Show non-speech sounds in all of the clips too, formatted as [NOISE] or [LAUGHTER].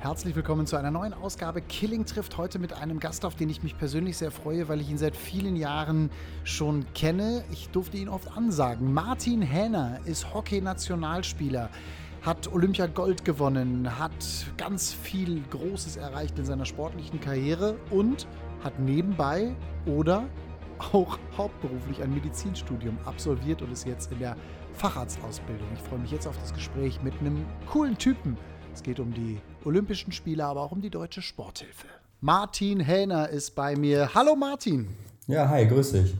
Herzlich willkommen zu einer neuen Ausgabe Killing trifft heute mit einem Gast, auf den ich mich persönlich sehr freue, weil ich ihn seit vielen Jahren schon kenne. Ich durfte ihn oft ansagen. Martin Hähner ist Hockey-Nationalspieler, hat Olympia Gold gewonnen, hat ganz viel Großes erreicht in seiner sportlichen Karriere und hat nebenbei oder auch hauptberuflich ein Medizinstudium absolviert und ist jetzt in der Facharztausbildung. Ich freue mich jetzt auf das Gespräch mit einem coolen Typen. Es geht um die Olympischen Spiele, aber auch um die deutsche Sporthilfe. Martin Hähner ist bei mir. Hallo Martin. Ja, hi, grüß dich.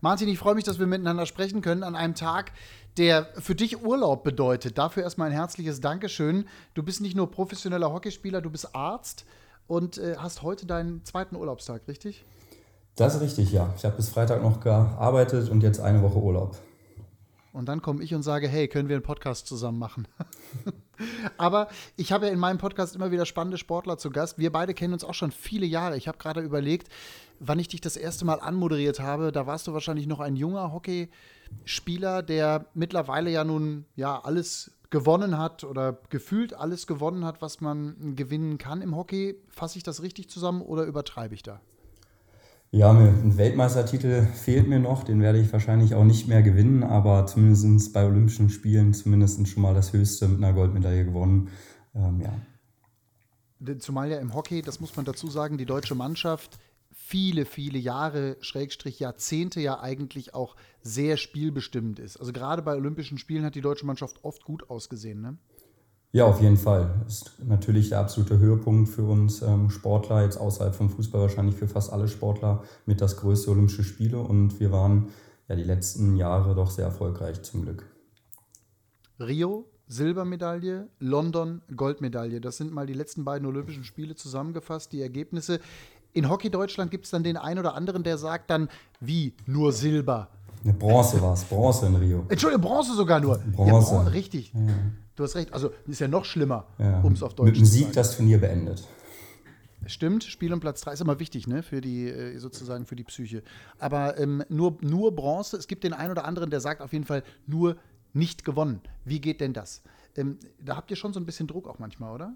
Martin, ich freue mich, dass wir miteinander sprechen können an einem Tag, der für dich Urlaub bedeutet. Dafür erstmal ein herzliches Dankeschön. Du bist nicht nur professioneller Hockeyspieler, du bist Arzt und äh, hast heute deinen zweiten Urlaubstag, richtig? Das ist richtig, ja. Ich habe bis Freitag noch gearbeitet und jetzt eine Woche Urlaub. Und dann komme ich und sage, hey, können wir einen Podcast zusammen machen? [LAUGHS] Aber ich habe ja in meinem Podcast immer wieder spannende Sportler zu Gast. Wir beide kennen uns auch schon viele Jahre. Ich habe gerade überlegt, wann ich dich das erste Mal anmoderiert habe. Da warst du wahrscheinlich noch ein junger Hockeyspieler, der mittlerweile ja nun ja alles gewonnen hat oder gefühlt alles gewonnen hat, was man gewinnen kann im Hockey. Fasse ich das richtig zusammen oder übertreibe ich da? Ja, ein Weltmeistertitel fehlt mir noch, den werde ich wahrscheinlich auch nicht mehr gewinnen, aber zumindest bei Olympischen Spielen zumindest schon mal das Höchste mit einer Goldmedaille gewonnen. Ähm, ja. Zumal ja im Hockey, das muss man dazu sagen, die deutsche Mannschaft viele, viele Jahre, Schrägstrich Jahrzehnte ja eigentlich auch sehr spielbestimmend ist. Also gerade bei Olympischen Spielen hat die deutsche Mannschaft oft gut ausgesehen, ne? Ja, auf jeden Fall. Ist natürlich der absolute Höhepunkt für uns ähm, Sportler, jetzt außerhalb vom Fußball wahrscheinlich für fast alle Sportler mit das größte Olympische Spiele und wir waren ja die letzten Jahre doch sehr erfolgreich zum Glück. Rio, Silbermedaille, London, Goldmedaille. Das sind mal die letzten beiden Olympischen Spiele zusammengefasst, die Ergebnisse. In Hockey Deutschland gibt es dann den einen oder anderen, der sagt dann, wie nur Silber. Eine Bronze war es, Bronze in Rio. Entschuldigung, Bronze sogar nur. Bronze. Ja, richtig. Ja. Du hast recht. Also ist ja noch schlimmer, ja. um es auf Deutsch Mit dem Sieg das Turnier beendet. Stimmt, Spiel um Platz 3 ist immer wichtig, ne, für die, äh, sozusagen für die Psyche. Aber ähm, nur, nur Bronze, es gibt den einen oder anderen, der sagt auf jeden Fall nur nicht gewonnen. Wie geht denn das? Ähm, da habt ihr schon so ein bisschen Druck auch manchmal, oder?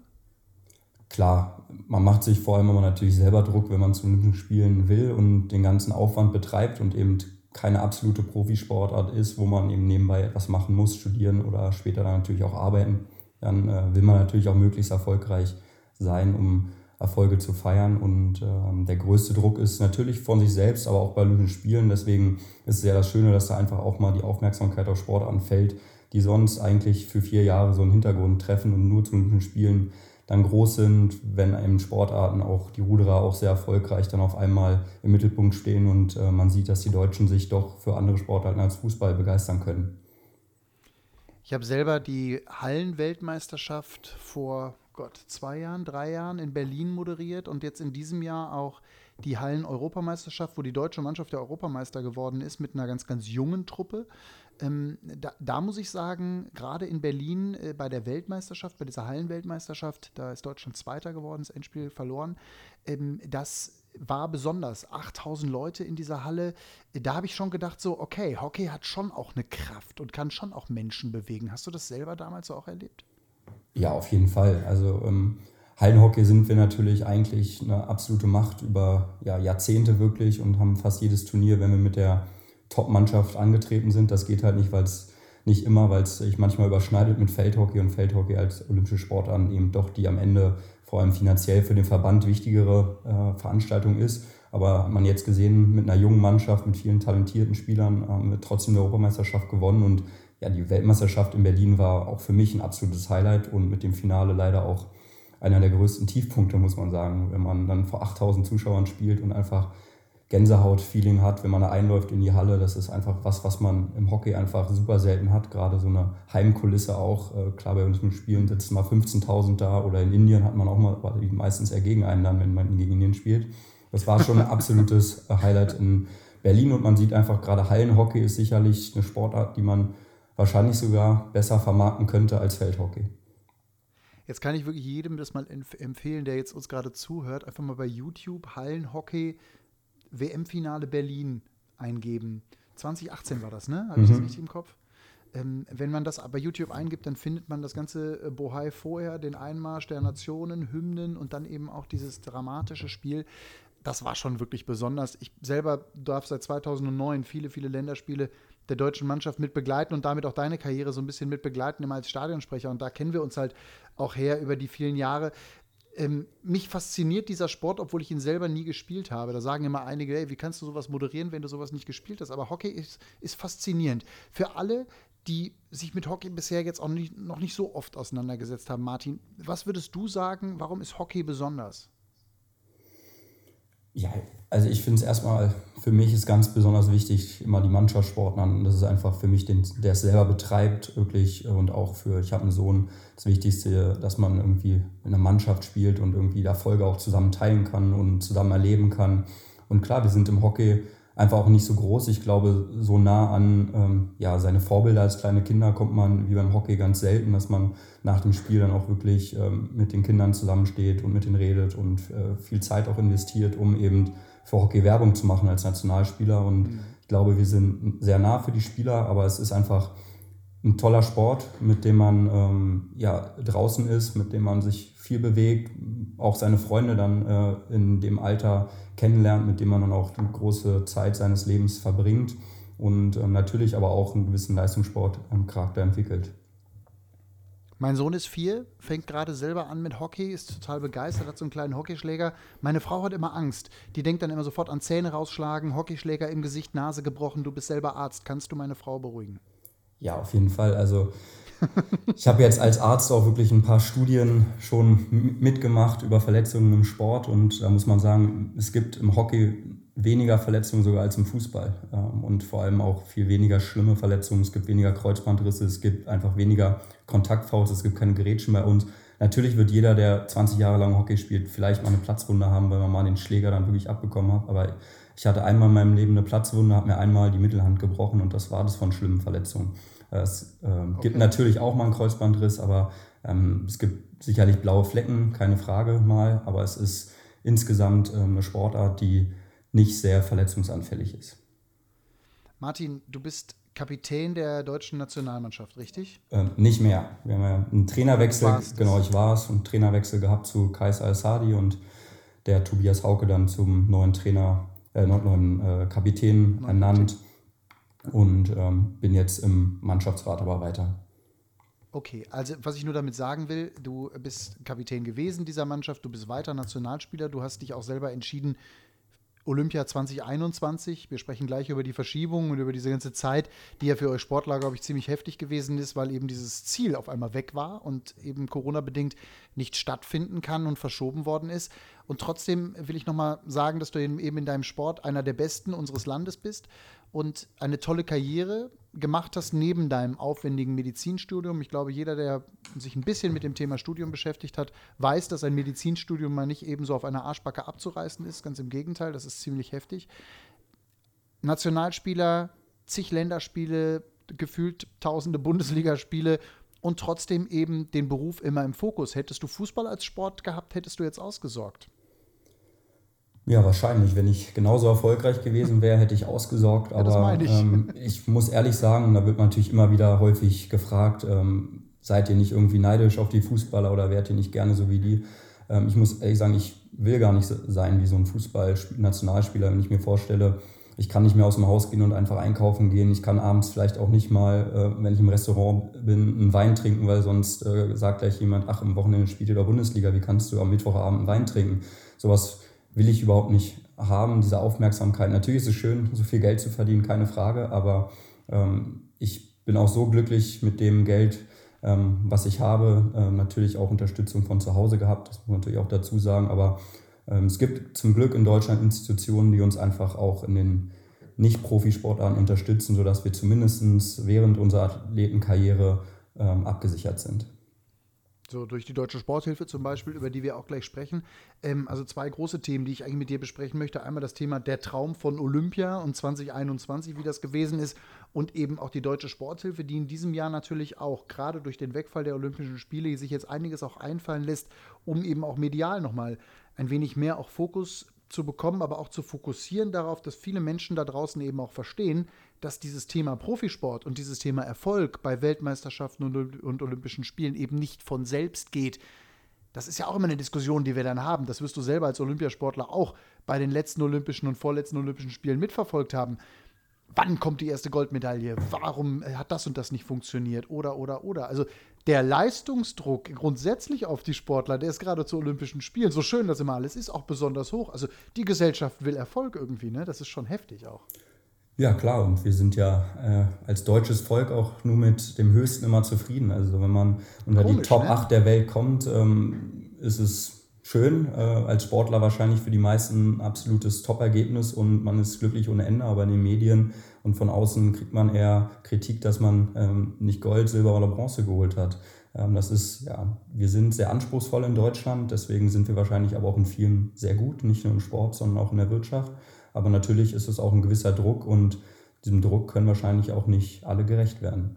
Klar, man macht sich vor allem immer natürlich selber Druck, wenn man zu Olympischen Spielen will und den ganzen Aufwand betreibt und eben keine absolute Profisportart ist, wo man eben nebenbei etwas machen muss, studieren oder später dann natürlich auch arbeiten, dann äh, will man natürlich auch möglichst erfolgreich sein, um Erfolge zu feiern. Und äh, der größte Druck ist natürlich von sich selbst, aber auch bei Olympischen Spielen. Deswegen ist es ja das Schöne, dass da einfach auch mal die Aufmerksamkeit auf Sportarten fällt, die sonst eigentlich für vier Jahre so einen Hintergrund treffen und nur zu Olympischen Spielen dann groß sind, wenn eben Sportarten auch die Ruderer auch sehr erfolgreich dann auf einmal im Mittelpunkt stehen und äh, man sieht, dass die Deutschen sich doch für andere Sportarten als Fußball begeistern können. Ich habe selber die Hallenweltmeisterschaft vor Gott, zwei Jahren, drei Jahren in Berlin moderiert und jetzt in diesem Jahr auch die Hallen-Europameisterschaft, wo die deutsche Mannschaft der Europameister geworden ist mit einer ganz, ganz jungen Truppe. Ähm, da, da, muss ich sagen, gerade in Berlin äh, bei der Weltmeisterschaft, bei dieser Hallenweltmeisterschaft, da ist Deutschland Zweiter geworden, das Endspiel verloren. Ähm, das war besonders. 8000 Leute in dieser Halle. Da habe ich schon gedacht, so, okay, Hockey hat schon auch eine Kraft und kann schon auch Menschen bewegen. Hast du das selber damals so auch erlebt? Ja, auf jeden Fall. Also ähm, Hallenhockey sind wir natürlich eigentlich eine absolute Macht über ja, Jahrzehnte wirklich und haben fast jedes Turnier, wenn wir mit der Top-Mannschaft angetreten sind. Das geht halt nicht, weil es nicht immer, weil es sich manchmal überschneidet mit Feldhockey und Feldhockey als olympische Sportart eben doch die am Ende vor allem finanziell für den Verband wichtigere äh, Veranstaltung ist. Aber man jetzt gesehen, mit einer jungen Mannschaft, mit vielen talentierten Spielern, haben wir trotzdem die Europameisterschaft gewonnen. Und ja, die Weltmeisterschaft in Berlin war auch für mich ein absolutes Highlight und mit dem Finale leider auch einer der größten Tiefpunkte, muss man sagen, wenn man dann vor 8000 Zuschauern spielt und einfach Gänsehaut-Feeling hat, wenn man da einläuft in die Halle. Das ist einfach was, was man im Hockey einfach super selten hat. Gerade so eine Heimkulisse auch. Äh, klar, bei uns mit Spielen sitzen mal 15.000 da oder in Indien hat man auch mal meistens eher gegen einen dann, wenn man gegen Indien spielt. Das war schon ein absolutes Highlight in Berlin und man sieht einfach gerade Hallenhockey ist sicherlich eine Sportart, die man wahrscheinlich sogar besser vermarkten könnte als Feldhockey. Jetzt kann ich wirklich jedem das mal empfehlen, der jetzt uns gerade zuhört, einfach mal bei YouTube Hallenhockey WM-Finale Berlin eingeben. 2018 war das, ne? Habe ich mhm. das richtig im Kopf? Ähm, wenn man das bei YouTube eingibt, dann findet man das ganze äh, Bohai vorher, den Einmarsch der Nationen, Hymnen und dann eben auch dieses dramatische Spiel. Das war schon wirklich besonders. Ich selber darf seit 2009 viele, viele Länderspiele der deutschen Mannschaft mit begleiten und damit auch deine Karriere so ein bisschen mit begleiten, immer als Stadionsprecher. Und da kennen wir uns halt auch her über die vielen Jahre. Ähm, mich fasziniert dieser Sport, obwohl ich ihn selber nie gespielt habe. Da sagen immer einige, hey, wie kannst du sowas moderieren, wenn du sowas nicht gespielt hast? Aber Hockey ist, ist faszinierend. Für alle, die sich mit Hockey bisher jetzt auch nicht, noch nicht so oft auseinandergesetzt haben, Martin, was würdest du sagen, warum ist Hockey besonders? Ja, also ich finde es erstmal, für mich ist ganz besonders wichtig, immer die Mannschaftssportlern. Das ist einfach für mich, den, der es selber betreibt, wirklich. Und auch für, ich habe einen Sohn, das Wichtigste, dass man irgendwie in einer Mannschaft spielt und irgendwie Erfolge auch zusammen teilen kann und zusammen erleben kann. Und klar, wir sind im Hockey einfach auch nicht so groß. Ich glaube, so nah an ähm, ja, seine Vorbilder als kleine Kinder kommt man wie beim Hockey ganz selten, dass man nach dem Spiel dann auch wirklich ähm, mit den Kindern zusammensteht und mit denen redet und äh, viel Zeit auch investiert, um eben für Hockey Werbung zu machen als Nationalspieler. Und mhm. ich glaube, wir sind sehr nah für die Spieler, aber es ist einfach ein toller Sport, mit dem man ähm, ja, draußen ist, mit dem man sich viel bewegt, auch seine Freunde dann äh, in dem Alter kennenlernt, mit dem man dann auch eine große Zeit seines Lebens verbringt und ähm, natürlich aber auch einen gewissen Leistungssportcharakter entwickelt. Mein Sohn ist vier, fängt gerade selber an mit Hockey, ist total begeistert, hat so einen kleinen Hockeyschläger. Meine Frau hat immer Angst. Die denkt dann immer sofort an Zähne rausschlagen, Hockeyschläger im Gesicht, Nase gebrochen. Du bist selber Arzt. Kannst du meine Frau beruhigen? Ja, auf jeden Fall. Also ich habe jetzt als Arzt auch wirklich ein paar Studien schon mitgemacht über Verletzungen im Sport und da muss man sagen, es gibt im Hockey weniger Verletzungen sogar als im Fußball ähm, und vor allem auch viel weniger schlimme Verletzungen. Es gibt weniger Kreuzbandrisse, es gibt einfach weniger Kontaktfaust, es gibt keine Grätschen bei uns. Natürlich wird jeder, der 20 Jahre lang Hockey spielt, vielleicht mal eine Platzwunde haben, weil man mal den Schläger dann wirklich abbekommen hat. Aber ich hatte einmal in meinem Leben eine Platzwunde, habe mir einmal die Mittelhand gebrochen und das war das von schlimmen Verletzungen. Es äh, okay. gibt natürlich auch mal einen Kreuzbandriss, aber ähm, es gibt sicherlich blaue Flecken, keine Frage mal, aber es ist insgesamt ähm, eine Sportart, die nicht sehr verletzungsanfällig ist. Martin, du bist Kapitän der deutschen Nationalmannschaft, richtig? Ähm, nicht mehr. Wir haben ja einen Trainerwechsel, genau, ich war es, einen Trainerwechsel gehabt zu Kais Al-Sadi und der Tobias Hauke dann zum neuen Trainer, äh, neuen äh, Kapitän Nein, ernannt. Und ähm, bin jetzt im Mannschaftsrat aber weiter. Okay, also was ich nur damit sagen will, du bist Kapitän gewesen dieser Mannschaft, du bist weiter Nationalspieler, du hast dich auch selber entschieden, Olympia 2021. Wir sprechen gleich über die Verschiebung und über diese ganze Zeit, die ja für euch Sportler, glaube ich, ziemlich heftig gewesen ist, weil eben dieses Ziel auf einmal weg war und eben Corona-bedingt nicht stattfinden kann und verschoben worden ist. Und trotzdem will ich nochmal sagen, dass du eben in deinem Sport einer der Besten unseres Landes bist und eine tolle Karriere gemacht hast neben deinem aufwendigen Medizinstudium. Ich glaube, jeder, der sich ein bisschen mit dem Thema Studium beschäftigt hat, weiß, dass ein Medizinstudium mal nicht ebenso auf einer Arschbacke abzureißen ist. Ganz im Gegenteil, das ist ziemlich heftig. Nationalspieler, zig Länderspiele, gefühlt tausende Bundesligaspiele und trotzdem eben den Beruf immer im Fokus. Hättest du Fußball als Sport gehabt, hättest du jetzt ausgesorgt. Ja, wahrscheinlich. Wenn ich genauso erfolgreich gewesen wäre, hätte ich ausgesorgt. Aber ja, ich. Ähm, [LAUGHS] ich. muss ehrlich sagen, da wird man natürlich immer wieder häufig gefragt, ähm, seid ihr nicht irgendwie neidisch auf die Fußballer oder wärt ihr nicht gerne so wie die? Ähm, ich muss ehrlich sagen, ich will gar nicht sein wie so ein Fußball-Nationalspieler, wenn ich mir vorstelle, ich kann nicht mehr aus dem Haus gehen und einfach einkaufen gehen. Ich kann abends vielleicht auch nicht mal, äh, wenn ich im Restaurant bin, einen Wein trinken, weil sonst äh, sagt gleich jemand, ach, im Wochenende spielt ihr der Bundesliga, wie kannst du am Mittwochabend einen Wein trinken? Sowas will ich überhaupt nicht haben, diese Aufmerksamkeit. Natürlich ist es schön, so viel Geld zu verdienen, keine Frage, aber ähm, ich bin auch so glücklich mit dem Geld, ähm, was ich habe. Ähm, natürlich auch Unterstützung von zu Hause gehabt, das muss man natürlich auch dazu sagen, aber ähm, es gibt zum Glück in Deutschland Institutionen, die uns einfach auch in den Nicht-Profisportarten unterstützen, sodass wir zumindest während unserer Athletenkarriere ähm, abgesichert sind. So durch die Deutsche Sporthilfe zum Beispiel, über die wir auch gleich sprechen. Ähm, also zwei große Themen, die ich eigentlich mit dir besprechen möchte. Einmal das Thema der Traum von Olympia und 2021, wie das gewesen ist. Und eben auch die Deutsche Sporthilfe, die in diesem Jahr natürlich auch, gerade durch den Wegfall der Olympischen Spiele, sich jetzt einiges auch einfallen lässt, um eben auch medial nochmal ein wenig mehr auch Fokus zu bekommen, aber auch zu fokussieren darauf, dass viele Menschen da draußen eben auch verstehen, dass dieses Thema Profisport und dieses Thema Erfolg bei Weltmeisterschaften und, und Olympischen Spielen eben nicht von selbst geht. Das ist ja auch immer eine Diskussion, die wir dann haben. Das wirst du selber als Olympiasportler auch bei den letzten Olympischen und vorletzten Olympischen Spielen mitverfolgt haben. Wann kommt die erste Goldmedaille? Warum hat das und das nicht funktioniert? Oder, oder, oder. Also der Leistungsdruck grundsätzlich auf die Sportler, der ist gerade zu Olympischen Spielen, so schön das immer alles ist, auch besonders hoch. Also die Gesellschaft will Erfolg irgendwie, ne? Das ist schon heftig auch. Ja, klar. Und wir sind ja äh, als deutsches Volk auch nur mit dem Höchsten immer zufrieden. Also wenn man unter Komisch, die Top ne? 8 der Welt kommt, ähm, ist es schön. Äh, als Sportler wahrscheinlich für die meisten ein absolutes Top-Ergebnis und man ist glücklich ohne Ende. Aber in den Medien und von außen kriegt man eher Kritik, dass man ähm, nicht Gold, Silber oder Bronze geholt hat. Ähm, das ist, ja, wir sind sehr anspruchsvoll in Deutschland. Deswegen sind wir wahrscheinlich aber auch in vielen sehr gut. Nicht nur im Sport, sondern auch in der Wirtschaft. Aber natürlich ist es auch ein gewisser Druck und diesem Druck können wahrscheinlich auch nicht alle gerecht werden.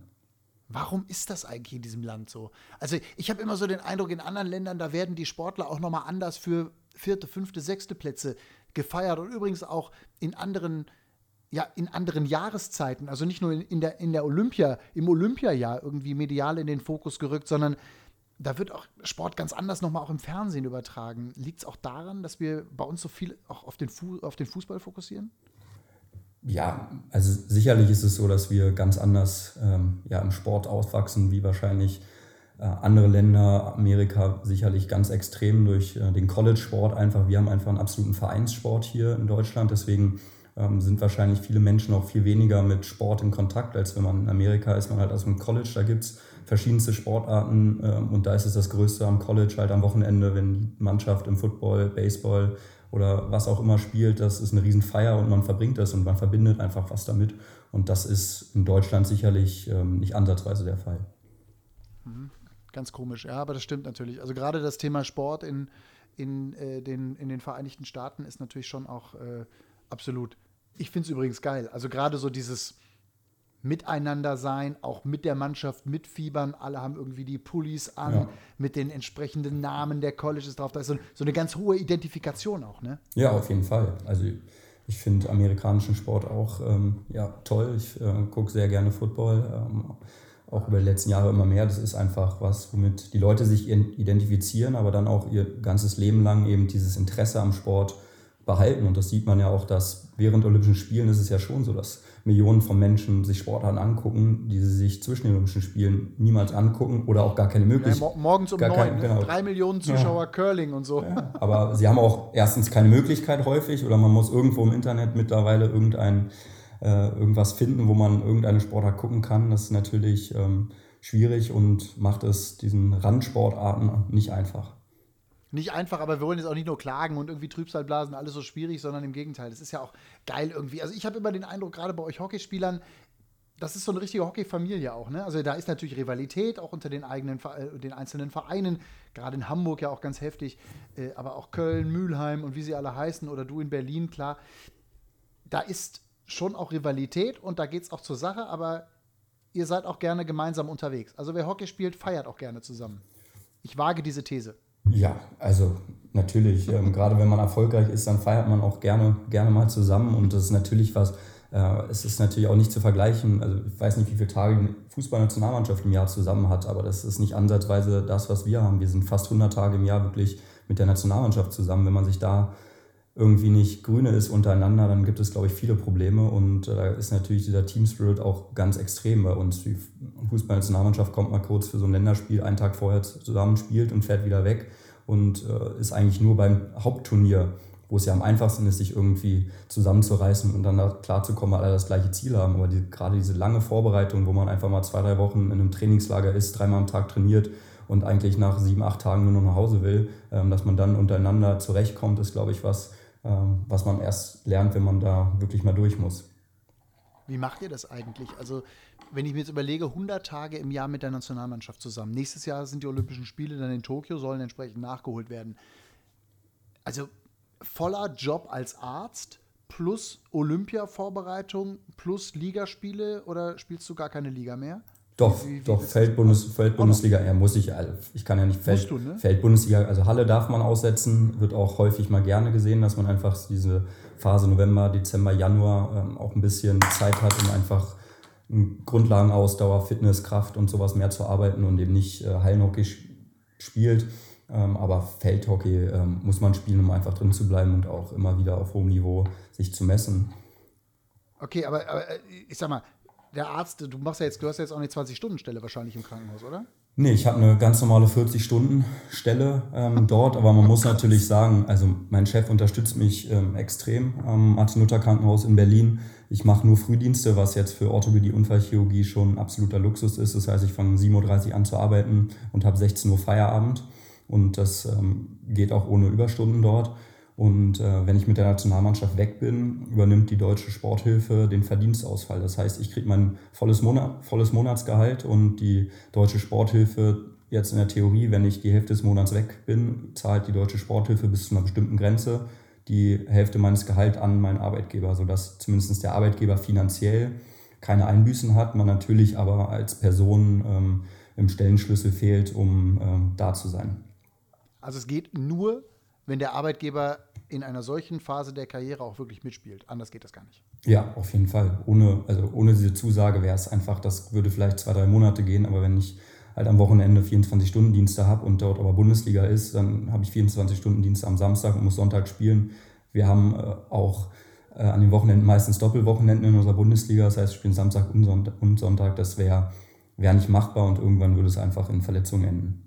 Warum ist das eigentlich in diesem Land so? Also ich habe immer so den Eindruck, in anderen Ländern, da werden die Sportler auch nochmal anders für vierte, fünfte, sechste Plätze gefeiert und übrigens auch in anderen, ja, in anderen Jahreszeiten. Also nicht nur in, der, in der Olympia, im Olympiajahr irgendwie medial in den Fokus gerückt, sondern da wird auch Sport ganz anders nochmal auch im Fernsehen übertragen. Liegt es auch daran, dass wir bei uns so viel auch auf den, Fu auf den Fußball fokussieren? Ja, also sicherlich ist es so, dass wir ganz anders ähm, ja, im Sport aufwachsen, wie wahrscheinlich äh, andere Länder, Amerika sicherlich ganz extrem durch äh, den College-Sport einfach. Wir haben einfach einen absoluten Vereinssport hier in Deutschland, deswegen ähm, sind wahrscheinlich viele Menschen auch viel weniger mit Sport in Kontakt, als wenn man in Amerika ist, man halt aus dem College, da gibt es verschiedenste Sportarten ähm, und da ist es das Größte am College halt am Wochenende, wenn die Mannschaft im Football, Baseball oder was auch immer spielt, das ist eine Riesenfeier und man verbringt das und man verbindet einfach was damit und das ist in Deutschland sicherlich ähm, nicht ansatzweise der Fall. Mhm. Ganz komisch, ja, aber das stimmt natürlich. Also gerade das Thema Sport in, in, äh, den, in den Vereinigten Staaten ist natürlich schon auch äh, absolut ich finde es übrigens geil. Also gerade so dieses Miteinander sein, auch mit der Mannschaft mitfiebern. Alle haben irgendwie die Pullis an ja. mit den entsprechenden Namen der Colleges drauf. Da ist so, so, eine ganz hohe Identifikation auch, ne? Ja, auf jeden Fall. Also ich finde amerikanischen Sport auch ähm, ja, toll. Ich äh, gucke sehr gerne Football. Ähm, auch über die letzten Jahre immer mehr. Das ist einfach was, womit die Leute sich identifizieren, aber dann auch ihr ganzes Leben lang eben dieses Interesse am Sport behalten. Und das sieht man ja auch, dass während Olympischen Spielen ist es ja schon so, dass Millionen von Menschen sich Sportarten angucken, die sie sich zwischen den Olympischen Spielen niemals angucken oder auch gar keine Möglichkeit. Ja, morgens um neun, kein, ne? genau. drei Millionen Zuschauer ja. Curling und so. Ja, aber sie haben auch erstens keine Möglichkeit häufig oder man muss irgendwo im Internet mittlerweile irgendein, äh, irgendwas finden, wo man irgendeine Sportart gucken kann. Das ist natürlich ähm, schwierig und macht es diesen Randsportarten nicht einfach nicht einfach, aber wir wollen jetzt auch nicht nur klagen und irgendwie Trübsalblasen, alles so schwierig, sondern im Gegenteil. Das ist ja auch geil irgendwie. Also ich habe immer den Eindruck, gerade bei euch Hockeyspielern, das ist so eine richtige Hockeyfamilie auch, ne? Also da ist natürlich Rivalität auch unter den eigenen, äh, den einzelnen Vereinen, gerade in Hamburg ja auch ganz heftig, äh, aber auch Köln, Mülheim und wie sie alle heißen oder du in Berlin, klar. Da ist schon auch Rivalität und da geht es auch zur Sache, aber ihr seid auch gerne gemeinsam unterwegs. Also wer Hockey spielt, feiert auch gerne zusammen. Ich wage diese These. Ja, also natürlich. Ähm, gerade wenn man erfolgreich ist, dann feiert man auch gerne, gerne mal zusammen. Und das ist natürlich was, äh, es ist natürlich auch nicht zu vergleichen. Also ich weiß nicht, wie viele Tage die Fußballnationalmannschaft im Jahr zusammen hat, aber das ist nicht ansatzweise das, was wir haben. Wir sind fast 100 Tage im Jahr wirklich mit der Nationalmannschaft zusammen. Wenn man sich da irgendwie nicht grüne ist untereinander, dann gibt es, glaube ich, viele Probleme. Und da äh, ist natürlich dieser Team Spirit auch ganz extrem bei uns. Die Fußballnationalmannschaft kommt mal kurz für so ein Länderspiel einen Tag vorher zusammen, spielt und fährt wieder weg und äh, ist eigentlich nur beim Hauptturnier, wo es ja am einfachsten ist, sich irgendwie zusammenzureißen und dann da klarzukommen, alle das gleiche Ziel haben. Aber die, gerade diese lange Vorbereitung, wo man einfach mal zwei, drei Wochen in einem Trainingslager ist, dreimal am Tag trainiert und eigentlich nach sieben, acht Tagen nur noch nach Hause will, ähm, dass man dann untereinander zurechtkommt, ist, glaube ich, was, ähm, was man erst lernt, wenn man da wirklich mal durch muss. Wie macht ihr das eigentlich? Also, wenn ich mir jetzt überlege, 100 Tage im Jahr mit der Nationalmannschaft zusammen. Nächstes Jahr sind die Olympischen Spiele dann in Tokio, sollen entsprechend nachgeholt werden. Also, voller Job als Arzt plus Olympia-Vorbereitung plus Ligaspiele oder spielst du gar keine Liga mehr? Doch, wie, wie doch, Feldbundes, Feldbundesliga, ja, muss ich, also ich kann ja nicht Feld, du, ne? Feldbundesliga, also Halle darf man aussetzen, wird auch häufig mal gerne gesehen, dass man einfach diese Phase November, Dezember, Januar ähm, auch ein bisschen Zeit hat, um einfach Grundlagenausdauer, Fitness, Kraft und sowas mehr zu arbeiten und eben nicht äh, Hallenhockey spielt. Ähm, aber Feldhockey ähm, muss man spielen, um einfach drin zu bleiben und auch immer wieder auf hohem Niveau sich zu messen. Okay, aber, aber äh, ich sag mal, der Arzt, du machst ja jetzt, du hast ja jetzt auch eine 20-Stunden-Stelle wahrscheinlich im Krankenhaus, oder? Nee, ich habe eine ganz normale 40-Stunden-Stelle ähm, dort, aber man muss natürlich sagen, also mein Chef unterstützt mich ähm, extrem am Martin-Luther-Krankenhaus in Berlin. Ich mache nur Frühdienste, was jetzt für Orthopädie, Unfallchirurgie schon absoluter Luxus ist. Das heißt, ich fange 7.30 Uhr an zu arbeiten und habe 16 Uhr Feierabend. Und das ähm, geht auch ohne Überstunden dort. Und äh, wenn ich mit der Nationalmannschaft weg bin, übernimmt die deutsche Sporthilfe den Verdienstausfall. Das heißt, ich kriege mein volles, Monat, volles Monatsgehalt und die deutsche Sporthilfe jetzt in der Theorie, wenn ich die Hälfte des Monats weg bin, zahlt die deutsche Sporthilfe bis zu einer bestimmten Grenze die Hälfte meines Gehalts an meinen Arbeitgeber, sodass zumindest der Arbeitgeber finanziell keine Einbüßen hat, man natürlich aber als Person ähm, im Stellenschlüssel fehlt, um ähm, da zu sein. Also es geht nur, wenn der Arbeitgeber in einer solchen Phase der Karriere auch wirklich mitspielt. Anders geht das gar nicht. Ja, auf jeden Fall. Ohne, also ohne diese Zusage wäre es einfach, das würde vielleicht zwei, drei Monate gehen, aber wenn ich halt am Wochenende 24-Stunden-Dienste habe und dort aber Bundesliga ist, dann habe ich 24-Stunden-Dienste am Samstag und muss Sonntag spielen. Wir haben äh, auch äh, an den Wochenenden meistens Doppelwochenenden in unserer Bundesliga, das heißt, wir spielen Samstag und Sonntag. Das wäre wär nicht machbar und irgendwann würde es einfach in Verletzungen enden.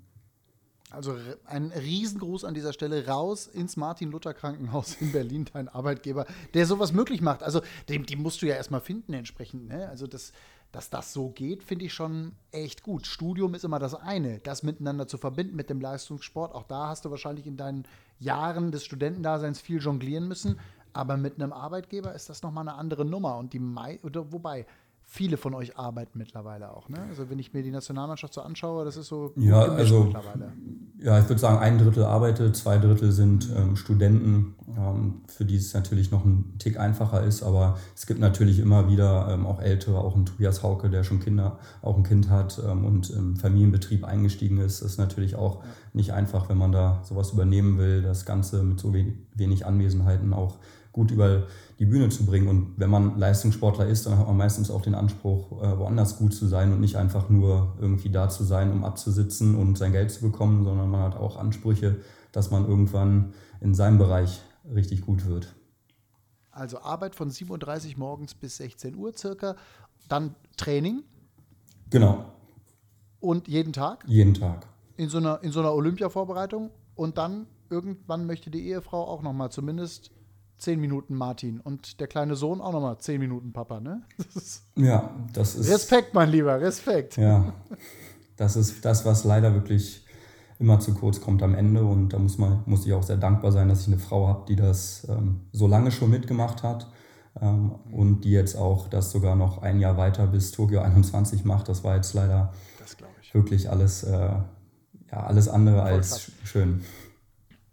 Also ein Riesengruß an dieser Stelle raus ins Martin-Luther-Krankenhaus in Berlin, dein Arbeitgeber, der sowas möglich macht. Also dem, die musst du ja erstmal finden entsprechend. Ne? Also das, dass das so geht, finde ich schon echt gut. Studium ist immer das eine, das miteinander zu verbinden mit dem Leistungssport. Auch da hast du wahrscheinlich in deinen Jahren des Studentendaseins viel jonglieren müssen. Aber mit einem Arbeitgeber ist das nochmal eine andere Nummer. Und die Mai, oder wobei, viele von euch arbeiten mittlerweile auch. Ne? Also wenn ich mir die Nationalmannschaft so anschaue, das ist so ja, also, mittlerweile. Ja, ich würde sagen, ein Drittel arbeitet, zwei Drittel sind ähm, Studenten, ähm, für die es natürlich noch ein Tick einfacher ist, aber es gibt natürlich immer wieder ähm, auch Ältere, auch ein Tobias Hauke, der schon Kinder, auch ein Kind hat ähm, und im Familienbetrieb eingestiegen ist. Das ist natürlich auch nicht einfach, wenn man da sowas übernehmen will, das Ganze mit so wenig Anwesenheiten auch gut über die Bühne zu bringen. Und wenn man Leistungssportler ist, dann hat man meistens auch den Anspruch, äh, woanders gut zu sein und nicht einfach nur irgendwie da zu sein, um abzusitzen und sein Geld zu bekommen, sondern man hat auch Ansprüche, dass man irgendwann in seinem Bereich richtig gut wird. Also Arbeit von 37 morgens bis 16 Uhr circa, dann Training. Genau. Und jeden Tag? Jeden Tag. In so einer, in so einer Olympia-Vorbereitung und dann irgendwann möchte die Ehefrau auch nochmal zumindest zehn Minuten Martin und der kleine Sohn auch nochmal zehn Minuten Papa, ne? Das [LAUGHS] ja, das ist. Respekt, mein Lieber, Respekt. Ja, das ist das, was leider wirklich immer zu kurz kommt am Ende und da muss, man, muss ich auch sehr dankbar sein, dass ich eine Frau habe, die das ähm, so lange schon mitgemacht hat ähm, und die jetzt auch das sogar noch ein Jahr weiter bis Tokio 21 macht. Das war jetzt leider wirklich alles, äh, ja, alles andere als schön.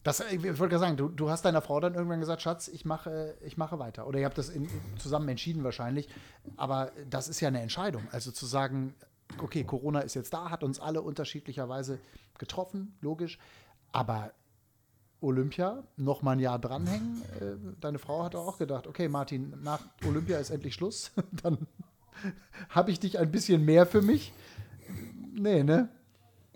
Das, ich wollte gerade sagen, du, du hast deiner Frau dann irgendwann gesagt, Schatz, ich mache, ich mache weiter. Oder ihr habt das in, zusammen entschieden wahrscheinlich. Aber das ist ja eine Entscheidung. Also zu sagen, okay, Corona ist jetzt da, hat uns alle unterschiedlicherweise getroffen, logisch. Aber Olympia, noch mal ein Jahr dranhängen. Äh, deine Frau hat auch gedacht, okay, Martin, nach Olympia ist endlich Schluss. [LAUGHS] dann [LAUGHS] habe ich dich ein bisschen mehr für mich. Nee, ne?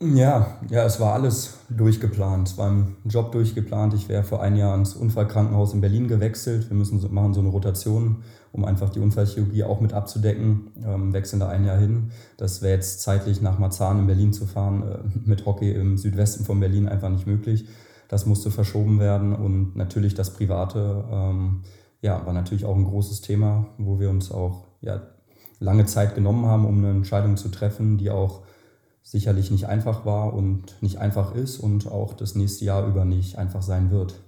Ja, ja, es war alles durchgeplant. Es war ein Job durchgeplant. Ich wäre vor einem Jahr ins Unfallkrankenhaus in Berlin gewechselt. Wir müssen so, machen so eine Rotation, um einfach die Unfallchirurgie auch mit abzudecken. Ähm, wechseln da ein Jahr hin. Das wäre jetzt zeitlich nach Marzahn in Berlin zu fahren, äh, [LAUGHS] mit Hockey im Südwesten von Berlin einfach nicht möglich. Das musste verschoben werden und natürlich das Private, ähm, ja, war natürlich auch ein großes Thema, wo wir uns auch ja, lange Zeit genommen haben, um eine Entscheidung zu treffen, die auch sicherlich nicht einfach war und nicht einfach ist und auch das nächste Jahr über nicht einfach sein wird.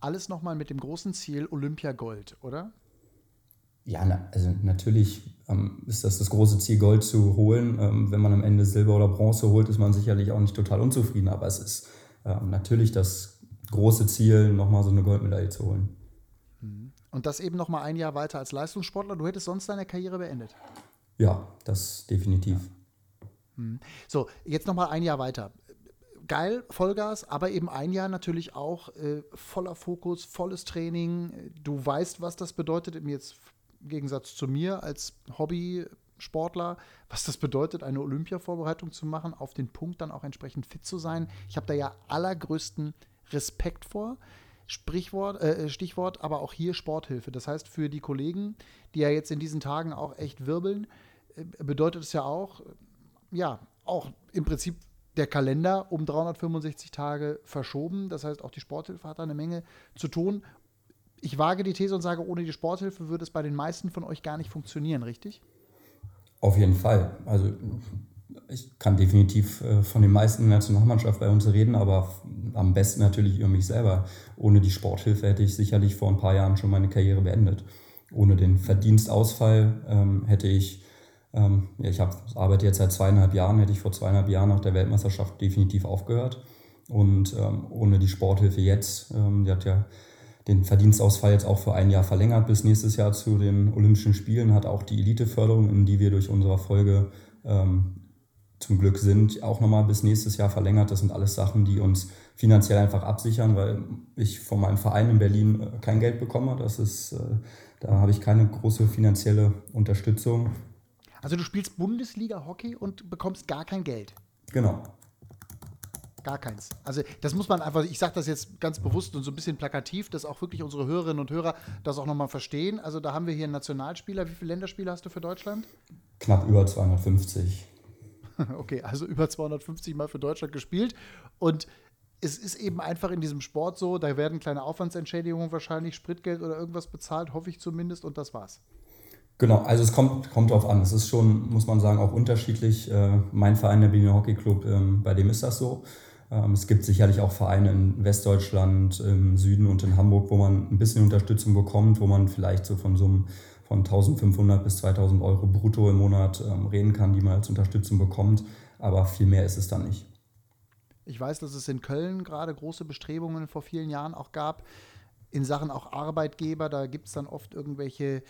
Alles nochmal mit dem großen Ziel Olympia Gold, oder? Ja, na, also natürlich ähm, ist das das große Ziel, Gold zu holen. Ähm, wenn man am Ende Silber oder Bronze holt, ist man sicherlich auch nicht total unzufrieden, aber es ist ähm, natürlich das große Ziel, nochmal so eine Goldmedaille zu holen. Und das eben nochmal ein Jahr weiter als Leistungssportler. Du hättest sonst deine Karriere beendet. Ja, das definitiv. Hm. So, jetzt nochmal ein Jahr weiter. Geil, Vollgas, aber eben ein Jahr natürlich auch äh, voller Fokus, volles Training. Du weißt, was das bedeutet, im jetzt im Gegensatz zu mir als Hobbysportler, was das bedeutet, eine Olympia-Vorbereitung zu machen, auf den Punkt dann auch entsprechend fit zu sein. Ich habe da ja allergrößten Respekt vor. Sprichwort, äh, Stichwort, aber auch hier Sporthilfe. Das heißt, für die Kollegen, die ja jetzt in diesen Tagen auch echt wirbeln, äh, bedeutet es ja auch, ja, auch im Prinzip der Kalender um 365 Tage verschoben. Das heißt, auch die Sporthilfe hat da eine Menge zu tun. Ich wage die These und sage, ohne die Sporthilfe würde es bei den meisten von euch gar nicht funktionieren, richtig? Auf jeden Fall. Also ich kann definitiv äh, von den meisten in der Nationalmannschaft bei uns reden, aber am besten natürlich über mich selber. Ohne die Sporthilfe hätte ich sicherlich vor ein paar Jahren schon meine Karriere beendet. Ohne den Verdienstausfall ähm, hätte ich, ähm, ich hab, arbeite jetzt seit zweieinhalb Jahren, hätte ich vor zweieinhalb Jahren nach der Weltmeisterschaft definitiv aufgehört. Und ähm, ohne die Sporthilfe jetzt, ähm, die hat ja den Verdienstausfall jetzt auch für ein Jahr verlängert bis nächstes Jahr zu den Olympischen Spielen, hat auch die Eliteförderung, in die wir durch unsere Folge ähm, zum Glück sind, auch nochmal bis nächstes Jahr verlängert. Das sind alles Sachen, die uns finanziell einfach absichern, weil ich von meinem Verein in Berlin äh, kein Geld bekomme. Das ist, äh, da habe ich keine große finanzielle Unterstützung. Also du spielst Bundesliga-Hockey und bekommst gar kein Geld. Genau. Gar keins. Also das muss man einfach, ich sage das jetzt ganz bewusst und so ein bisschen plakativ, dass auch wirklich unsere Hörerinnen und Hörer das auch nochmal verstehen. Also da haben wir hier einen Nationalspieler. Wie viele Länderspiele hast du für Deutschland? Knapp über 250. [LAUGHS] Okay, also über 250 Mal für Deutschland gespielt. Und es ist eben einfach in diesem Sport so, da werden kleine Aufwandsentschädigungen wahrscheinlich, Spritgeld oder irgendwas bezahlt, hoffe ich zumindest, und das war's. Genau, also es kommt, kommt drauf an. Es ist schon, muss man sagen, auch unterschiedlich. Äh, mein Verein, der Berliner Hockey Club, ähm, bei dem ist das so. Ähm, es gibt sicherlich auch Vereine in Westdeutschland, im Süden und in Hamburg, wo man ein bisschen Unterstützung bekommt, wo man vielleicht so von einem von 1500 bis 2000 Euro brutto im Monat ähm, reden kann, die man als Unterstützung bekommt. Aber viel mehr ist es dann nicht. Ich weiß, dass es in Köln gerade große Bestrebungen vor vielen Jahren auch gab, in Sachen auch Arbeitgeber. Da gibt es dann oft irgendwelche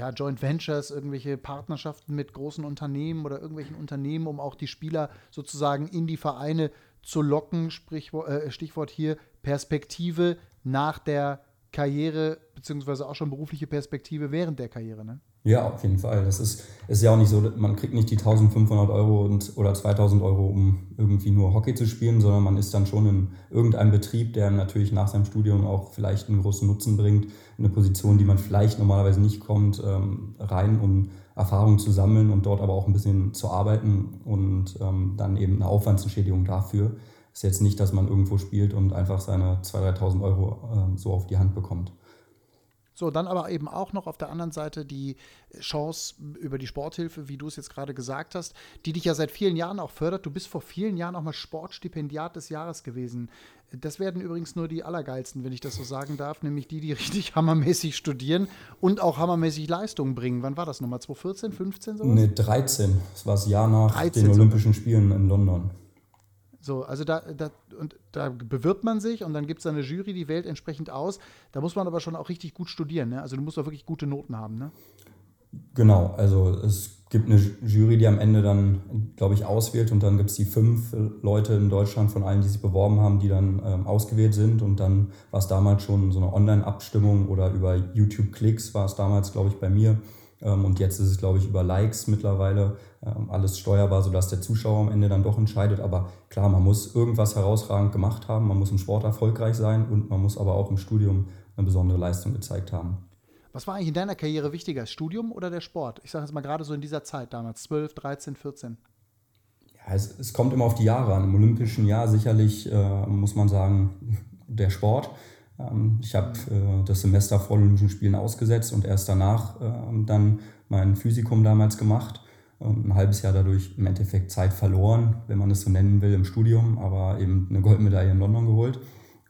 ja, Joint Ventures, irgendwelche Partnerschaften mit großen Unternehmen oder irgendwelchen Unternehmen, um auch die Spieler sozusagen in die Vereine zu locken. Sprichwort, äh, Stichwort hier Perspektive nach der Karriere, beziehungsweise auch schon berufliche Perspektive während der Karriere, ne? Ja, auf jeden Fall. Das ist, ist ja auch nicht so, man kriegt nicht die 1500 Euro und, oder 2000 Euro, um irgendwie nur Hockey zu spielen, sondern man ist dann schon in irgendeinem Betrieb, der natürlich nach seinem Studium auch vielleicht einen großen Nutzen bringt, eine Position, die man vielleicht normalerweise nicht kommt, ähm, rein, um Erfahrung zu sammeln und dort aber auch ein bisschen zu arbeiten und ähm, dann eben eine Aufwandsentschädigung dafür. Ist jetzt nicht, dass man irgendwo spielt und einfach seine 2.000, 3.000 Euro äh, so auf die Hand bekommt. So, dann aber eben auch noch auf der anderen Seite die Chance über die Sporthilfe, wie du es jetzt gerade gesagt hast, die dich ja seit vielen Jahren auch fördert. Du bist vor vielen Jahren auch mal Sportstipendiat des Jahres gewesen. Das werden übrigens nur die Allergeilsten, wenn ich das so sagen darf, nämlich die, die [LAUGHS] richtig hammermäßig studieren und auch hammermäßig Leistungen bringen. Wann war das nochmal? 2014, 15 sowas? Ne, 13. Das war das Jahr nach den Olympischen Spielen in London. So, also da, da, und da bewirbt man sich und dann gibt es eine Jury, die wählt entsprechend aus. Da muss man aber schon auch richtig gut studieren. Ne? Also du musst auch wirklich gute Noten haben. Ne? Genau, also es gibt eine Jury, die am Ende dann, glaube ich, auswählt und dann gibt es die fünf Leute in Deutschland von allen, die sich beworben haben, die dann ähm, ausgewählt sind und dann war es damals schon so eine Online-Abstimmung oder über YouTube-Klicks war es damals, glaube ich, bei mir und jetzt ist es, glaube ich, über Likes mittlerweile ähm, alles steuerbar, sodass der Zuschauer am Ende dann doch entscheidet. Aber klar, man muss irgendwas herausragend gemacht haben, man muss im Sport erfolgreich sein und man muss aber auch im Studium eine besondere Leistung gezeigt haben. Was war eigentlich in deiner Karriere wichtiger, Studium oder der Sport? Ich sage jetzt mal gerade so in dieser Zeit damals, 12, 13, 14. Ja, es, es kommt immer auf die Jahre an. Im olympischen Jahr sicherlich äh, muss man sagen, [LAUGHS] der Sport. Ähm, ich habe äh, das Semester vor Olympischen Spielen ausgesetzt und erst danach ähm, dann mein Physikum damals gemacht. ein halbes Jahr dadurch im Endeffekt Zeit verloren, wenn man es so nennen will, im Studium, aber eben eine Goldmedaille in London geholt.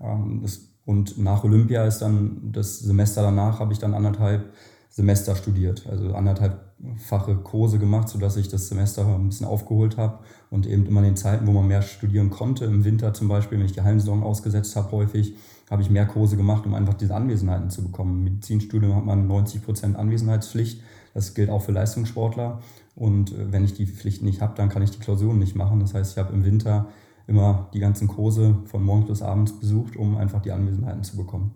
Ähm, und nach Olympia ist dann das Semester danach, habe ich dann anderthalb Semester studiert, also anderthalbfache Kurse gemacht, sodass ich das Semester ein bisschen aufgeholt habe und eben immer in den Zeiten, wo man mehr studieren konnte, im Winter zum Beispiel, wenn ich die Hallensaison ausgesetzt habe häufig, habe ich mehr Kurse gemacht, um einfach diese Anwesenheiten zu bekommen. Im Medizinstudium hat man 90 Prozent Anwesenheitspflicht. Das gilt auch für Leistungssportler. Und äh, wenn ich die Pflicht nicht habe, dann kann ich die Klausuren nicht machen. Das heißt, ich habe im Winter immer die ganzen Kurse von morgens bis abends besucht, um einfach die Anwesenheiten zu bekommen.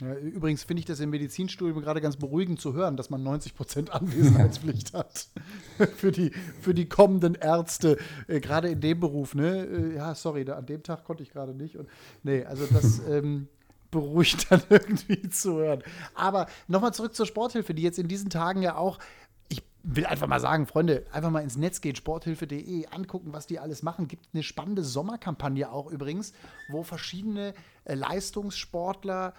Ja, übrigens finde ich das im Medizinstudium gerade ganz beruhigend zu hören, dass man 90 Prozent [LAUGHS] Anwesenheitspflicht hat [LAUGHS] für, die, für die kommenden Ärzte, äh, gerade in dem Beruf. Ne? Äh, ja, sorry, da, an dem Tag konnte ich gerade nicht. Und, nee, also das [LAUGHS] ähm, beruhigt dann irgendwie zu hören. Aber nochmal zurück zur Sporthilfe, die jetzt in diesen Tagen ja auch ich will einfach mal sagen, Freunde, einfach mal ins Netz gehen, sporthilfe.de, angucken, was die alles machen. Gibt eine spannende Sommerkampagne auch übrigens, wo verschiedene äh, Leistungssportler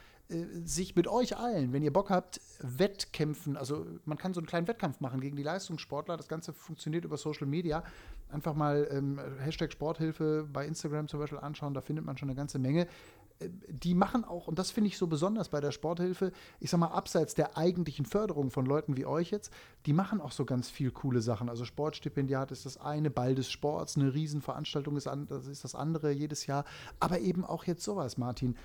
sich mit euch allen, wenn ihr Bock habt, Wettkämpfen, also man kann so einen kleinen Wettkampf machen gegen die Leistungssportler. Das Ganze funktioniert über Social Media. Einfach mal ähm, Hashtag Sporthilfe bei Instagram zum Beispiel anschauen, da findet man schon eine ganze Menge. Äh, die machen auch, und das finde ich so besonders bei der Sporthilfe, ich sag mal, abseits der eigentlichen Förderung von Leuten wie euch jetzt, die machen auch so ganz viel coole Sachen. Also Sportstipendiat ist das eine, Ball des Sports, eine Riesenveranstaltung ist, an, das, ist das andere jedes Jahr. Aber eben auch jetzt sowas, Martin.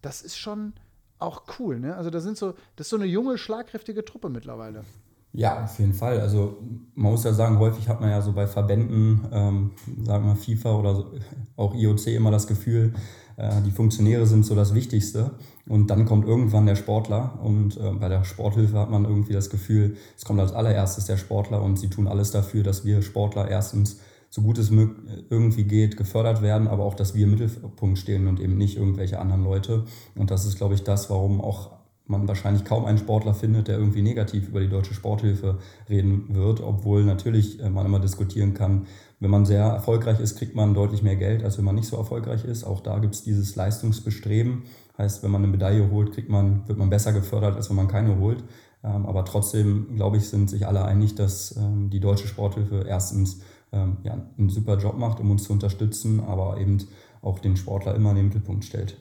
Das ist schon auch cool, ne? Also da sind so, das ist so eine junge, schlagkräftige Truppe mittlerweile. Ja, auf jeden Fall. Also man muss ja sagen, häufig hat man ja so bei Verbänden, ähm, sagen wir FIFA oder so, [LAUGHS] auch IOC immer das Gefühl, äh, die Funktionäre sind so das Wichtigste. Und dann kommt irgendwann der Sportler und äh, bei der Sporthilfe hat man irgendwie das Gefühl, es kommt als allererstes der Sportler und sie tun alles dafür, dass wir Sportler erstens so gut es irgendwie geht, gefördert werden, aber auch, dass wir im Mittelpunkt stehen und eben nicht irgendwelche anderen Leute. Und das ist, glaube ich, das, warum auch man wahrscheinlich kaum einen Sportler findet, der irgendwie negativ über die deutsche Sporthilfe reden wird, obwohl natürlich äh, man immer diskutieren kann, wenn man sehr erfolgreich ist, kriegt man deutlich mehr Geld, als wenn man nicht so erfolgreich ist. Auch da gibt es dieses Leistungsbestreben. Heißt, wenn man eine Medaille holt, kriegt man, wird man besser gefördert, als wenn man keine holt. Ähm, aber trotzdem, glaube ich, sind sich alle einig, dass ähm, die deutsche Sporthilfe erstens ähm, ja, einen super Job macht, um uns zu unterstützen, aber eben auch den Sportler immer in den Mittelpunkt stellt.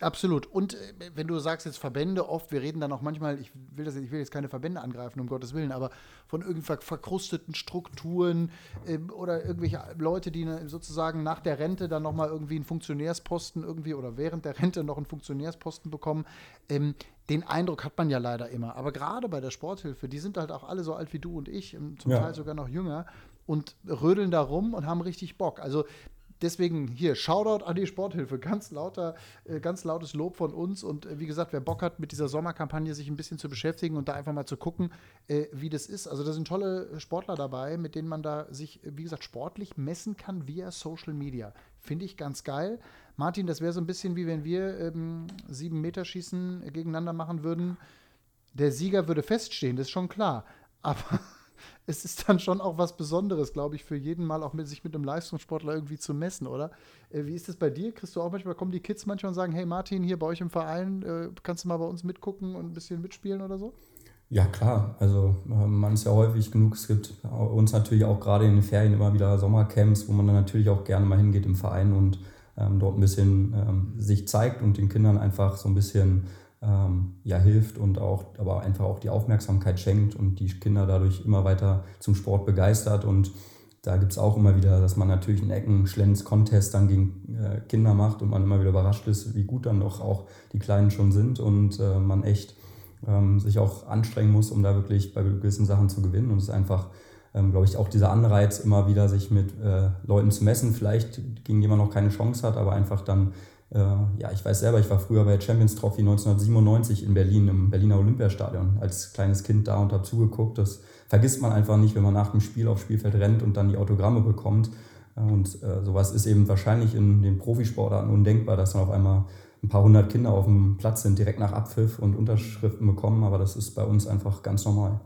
Absolut. Und äh, wenn du sagst jetzt Verbände, oft, wir reden dann auch manchmal, ich will, das, ich will jetzt keine Verbände angreifen, um Gottes Willen, aber von irgendwie verkrusteten Strukturen äh, oder irgendwelche Leute, die ne, sozusagen nach der Rente dann nochmal irgendwie einen Funktionärsposten irgendwie oder während der Rente noch einen Funktionärsposten bekommen. Ähm, den Eindruck hat man ja leider immer. Aber gerade bei der Sporthilfe, die sind halt auch alle so alt wie du und ich, zum ja. Teil sogar noch jünger und rödeln da rum und haben richtig Bock. Also deswegen hier, Shoutout an die Sporthilfe. Ganz lauter, äh, ganz lautes Lob von uns. Und äh, wie gesagt, wer Bock hat, mit dieser Sommerkampagne sich ein bisschen zu beschäftigen und da einfach mal zu gucken, äh, wie das ist. Also da sind tolle Sportler dabei, mit denen man da sich, wie gesagt, sportlich messen kann via Social Media. Finde ich ganz geil. Martin, das wäre so ein bisschen wie wenn wir ähm, sieben Meter Schießen gegeneinander machen würden. Der Sieger würde feststehen, das ist schon klar. Aber es ist dann schon auch was Besonderes, glaube ich, für jeden Mal auch mit sich mit einem Leistungssportler irgendwie zu messen, oder? Äh, wie ist das bei dir? Kriegst du auch manchmal, kommen die Kids manchmal und sagen, hey Martin, hier bei euch im Verein, äh, kannst du mal bei uns mitgucken und ein bisschen mitspielen oder so? Ja, klar. Also äh, man ist ja häufig genug. Es gibt uns natürlich auch gerade in den Ferien immer wieder Sommercamps, wo man dann natürlich auch gerne mal hingeht im Verein und ähm, dort ein bisschen ähm, sich zeigt und den Kindern einfach so ein bisschen ähm, ja hilft und auch, aber einfach auch die Aufmerksamkeit schenkt und die Kinder dadurch immer weiter zum Sport begeistert. Und da gibt es auch immer wieder, dass man natürlich einen Ecken-Schlenz-Contest dann gegen äh, Kinder macht und man immer wieder überrascht ist, wie gut dann doch auch die Kleinen schon sind und äh, man echt ähm, sich auch anstrengen muss, um da wirklich bei gewissen Sachen zu gewinnen. Und es ist einfach, ähm, glaube ich, auch dieser Anreiz, immer wieder sich mit äh, Leuten zu messen, vielleicht gegen die man noch keine Chance hat, aber einfach dann ja, ich weiß selber, ich war früher bei Champions Trophy 1997 in Berlin, im Berliner Olympiastadion, als kleines Kind da und habe zugeguckt. Das vergisst man einfach nicht, wenn man nach dem Spiel aufs Spielfeld rennt und dann die Autogramme bekommt. Äh, und äh, sowas ist eben wahrscheinlich in den Profisportarten undenkbar, dass dann auf einmal ein paar hundert Kinder auf dem Platz sind, direkt nach Abpfiff und Unterschriften bekommen. Aber das ist bei uns einfach ganz normal.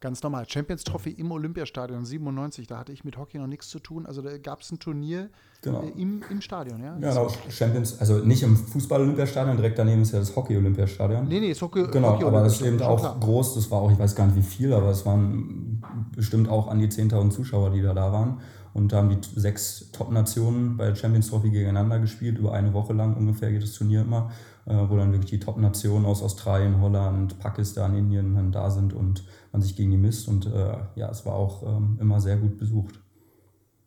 Ganz normal. Champions Trophy im Olympiastadion 97, da hatte ich mit Hockey noch nichts zu tun. Also da gab es ein Turnier genau. äh, im, im Stadion, ja? Ja, genau. Champions, also nicht im Fußball-Olympiastadion, direkt daneben ist ja das Hockey-Olympiastadion. Nee, nee, ist Hockey. Genau, Hockey aber es ist eben auch klar. groß, das war auch, ich weiß gar nicht wie viel, aber es waren bestimmt auch an die 10.000 Zuschauer, die da da waren. Und da haben die sechs Top-Nationen bei der Champions Trophy gegeneinander gespielt, über eine Woche lang ungefähr geht das Turnier immer, äh, wo dann wirklich die Top-Nationen aus Australien, Holland, Pakistan, Indien dann da sind und man sich gegen die misst. Und äh, ja, es war auch ähm, immer sehr gut besucht.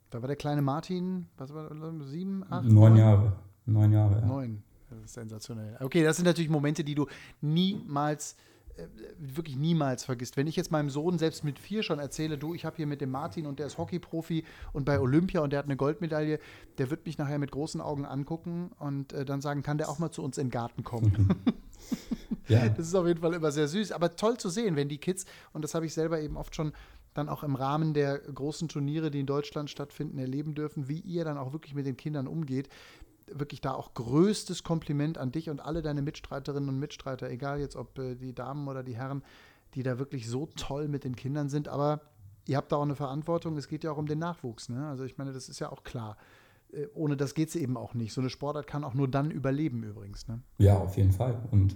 Da war der kleine Martin, was war sieben, acht? Neun Jahre. Neun Jahre, ja. Neun. Das ist sensationell. Okay, das sind natürlich Momente, die du niemals äh, wirklich niemals vergisst. Wenn ich jetzt meinem Sohn selbst mit vier schon erzähle, du, ich habe hier mit dem Martin und der ist Hockeyprofi und bei Olympia und der hat eine Goldmedaille, der wird mich nachher mit großen Augen angucken und äh, dann sagen, kann der auch mal zu uns in den Garten kommen. [LAUGHS] ja. [LAUGHS] Das ist auf jeden Fall immer sehr süß, aber toll zu sehen, wenn die Kids, und das habe ich selber eben oft schon dann auch im Rahmen der großen Turniere, die in Deutschland stattfinden, erleben dürfen, wie ihr dann auch wirklich mit den Kindern umgeht wirklich da auch größtes Kompliment an dich und alle deine Mitstreiterinnen und Mitstreiter, egal jetzt ob äh, die Damen oder die Herren, die da wirklich so toll mit den Kindern sind. Aber ihr habt da auch eine Verantwortung. Es geht ja auch um den Nachwuchs. Ne? Also ich meine, das ist ja auch klar. Äh, ohne das geht es eben auch nicht. So eine Sportart kann auch nur dann überleben übrigens. Ne? Ja, auf jeden Fall. Und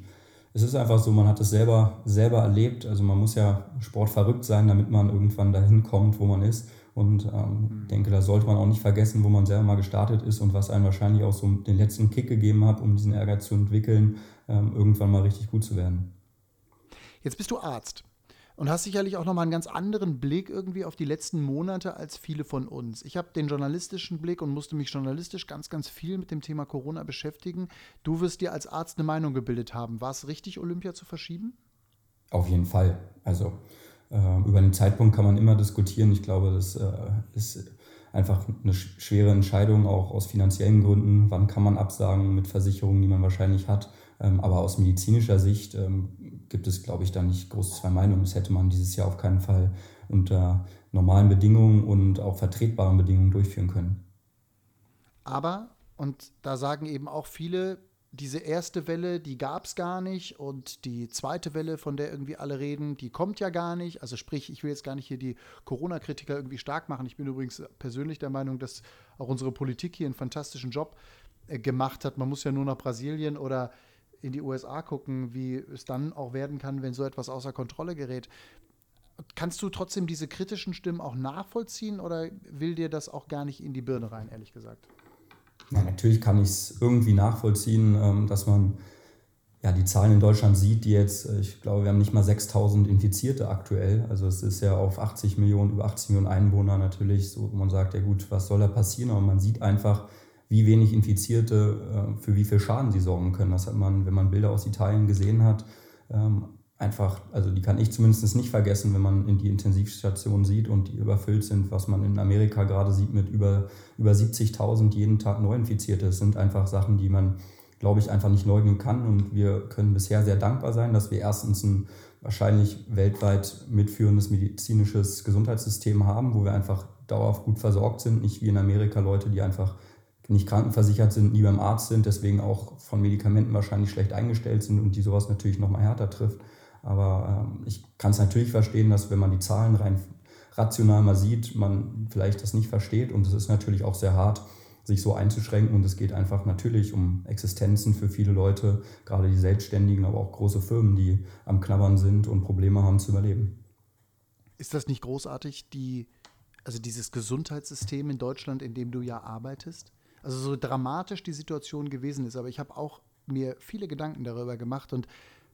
es ist einfach so, man hat es selber, selber erlebt. Also man muss ja sportverrückt sein, damit man irgendwann dahin kommt, wo man ist. Und ähm, mhm. denke, da sollte man auch nicht vergessen, wo man selber mal gestartet ist und was einem wahrscheinlich auch so den letzten Kick gegeben hat, um diesen Ehrgeiz zu entwickeln, ähm, irgendwann mal richtig gut zu werden. Jetzt bist du Arzt und hast sicherlich auch nochmal einen ganz anderen Blick irgendwie auf die letzten Monate als viele von uns. Ich habe den journalistischen Blick und musste mich journalistisch ganz, ganz viel mit dem Thema Corona beschäftigen. Du wirst dir als Arzt eine Meinung gebildet haben. War es richtig, Olympia zu verschieben? Auf jeden Fall. Also äh, über den Zeitpunkt kann man immer diskutieren. Ich glaube, das äh, ist einfach eine schwere Entscheidung, auch aus finanziellen Gründen. Wann kann man absagen mit Versicherungen, die man wahrscheinlich hat? Ähm, aber aus medizinischer Sicht ähm, gibt es, glaube ich, da nicht groß zwei Meinungen. Das hätte man dieses Jahr auf keinen Fall unter normalen Bedingungen und auch vertretbaren Bedingungen durchführen können. Aber, und da sagen eben auch viele, diese erste Welle, die gab es gar nicht und die zweite Welle, von der irgendwie alle reden, die kommt ja gar nicht. Also sprich, ich will jetzt gar nicht hier die Corona-Kritiker irgendwie stark machen. Ich bin übrigens persönlich der Meinung, dass auch unsere Politik hier einen fantastischen Job äh, gemacht hat. Man muss ja nur nach Brasilien oder in die USA gucken, wie es dann auch werden kann, wenn so etwas außer Kontrolle gerät. Kannst du trotzdem diese kritischen Stimmen auch nachvollziehen oder will dir das auch gar nicht in die Birne rein, ehrlich gesagt? Ja, natürlich kann ich es irgendwie nachvollziehen, ähm, dass man ja, die Zahlen in Deutschland sieht, die jetzt, äh, ich glaube, wir haben nicht mal 6000 Infizierte aktuell. Also es ist ja auf 80 Millionen, über 80 Millionen Einwohner natürlich so, man sagt, ja gut, was soll da passieren? Aber man sieht einfach, wie wenig Infizierte äh, für wie viel Schaden sie sorgen können. Das hat man, wenn man Bilder aus Italien gesehen hat, ähm, einfach, also die kann ich zumindest nicht vergessen, wenn man in die Intensivstationen sieht und die überfüllt sind, was man in Amerika gerade sieht mit über, über 70.000 jeden Tag Neuinfizierte. Das sind einfach Sachen, die man, glaube ich, einfach nicht leugnen kann. Und wir können bisher sehr dankbar sein, dass wir erstens ein wahrscheinlich weltweit mitführendes medizinisches Gesundheitssystem haben, wo wir einfach dauerhaft gut versorgt sind, nicht wie in Amerika Leute, die einfach nicht krankenversichert sind, nie beim Arzt sind, deswegen auch von Medikamenten wahrscheinlich schlecht eingestellt sind und die sowas natürlich noch mal härter trifft. Aber ähm, ich kann es natürlich verstehen, dass wenn man die Zahlen rein rational mal sieht, man vielleicht das nicht versteht. Und es ist natürlich auch sehr hart, sich so einzuschränken. Und es geht einfach natürlich um Existenzen für viele Leute, gerade die Selbstständigen, aber auch große Firmen, die am Knabbern sind und Probleme haben zu überleben. Ist das nicht großartig, die, also dieses Gesundheitssystem in Deutschland, in dem du ja arbeitest? Also so dramatisch die Situation gewesen ist, aber ich habe auch mir viele Gedanken darüber gemacht und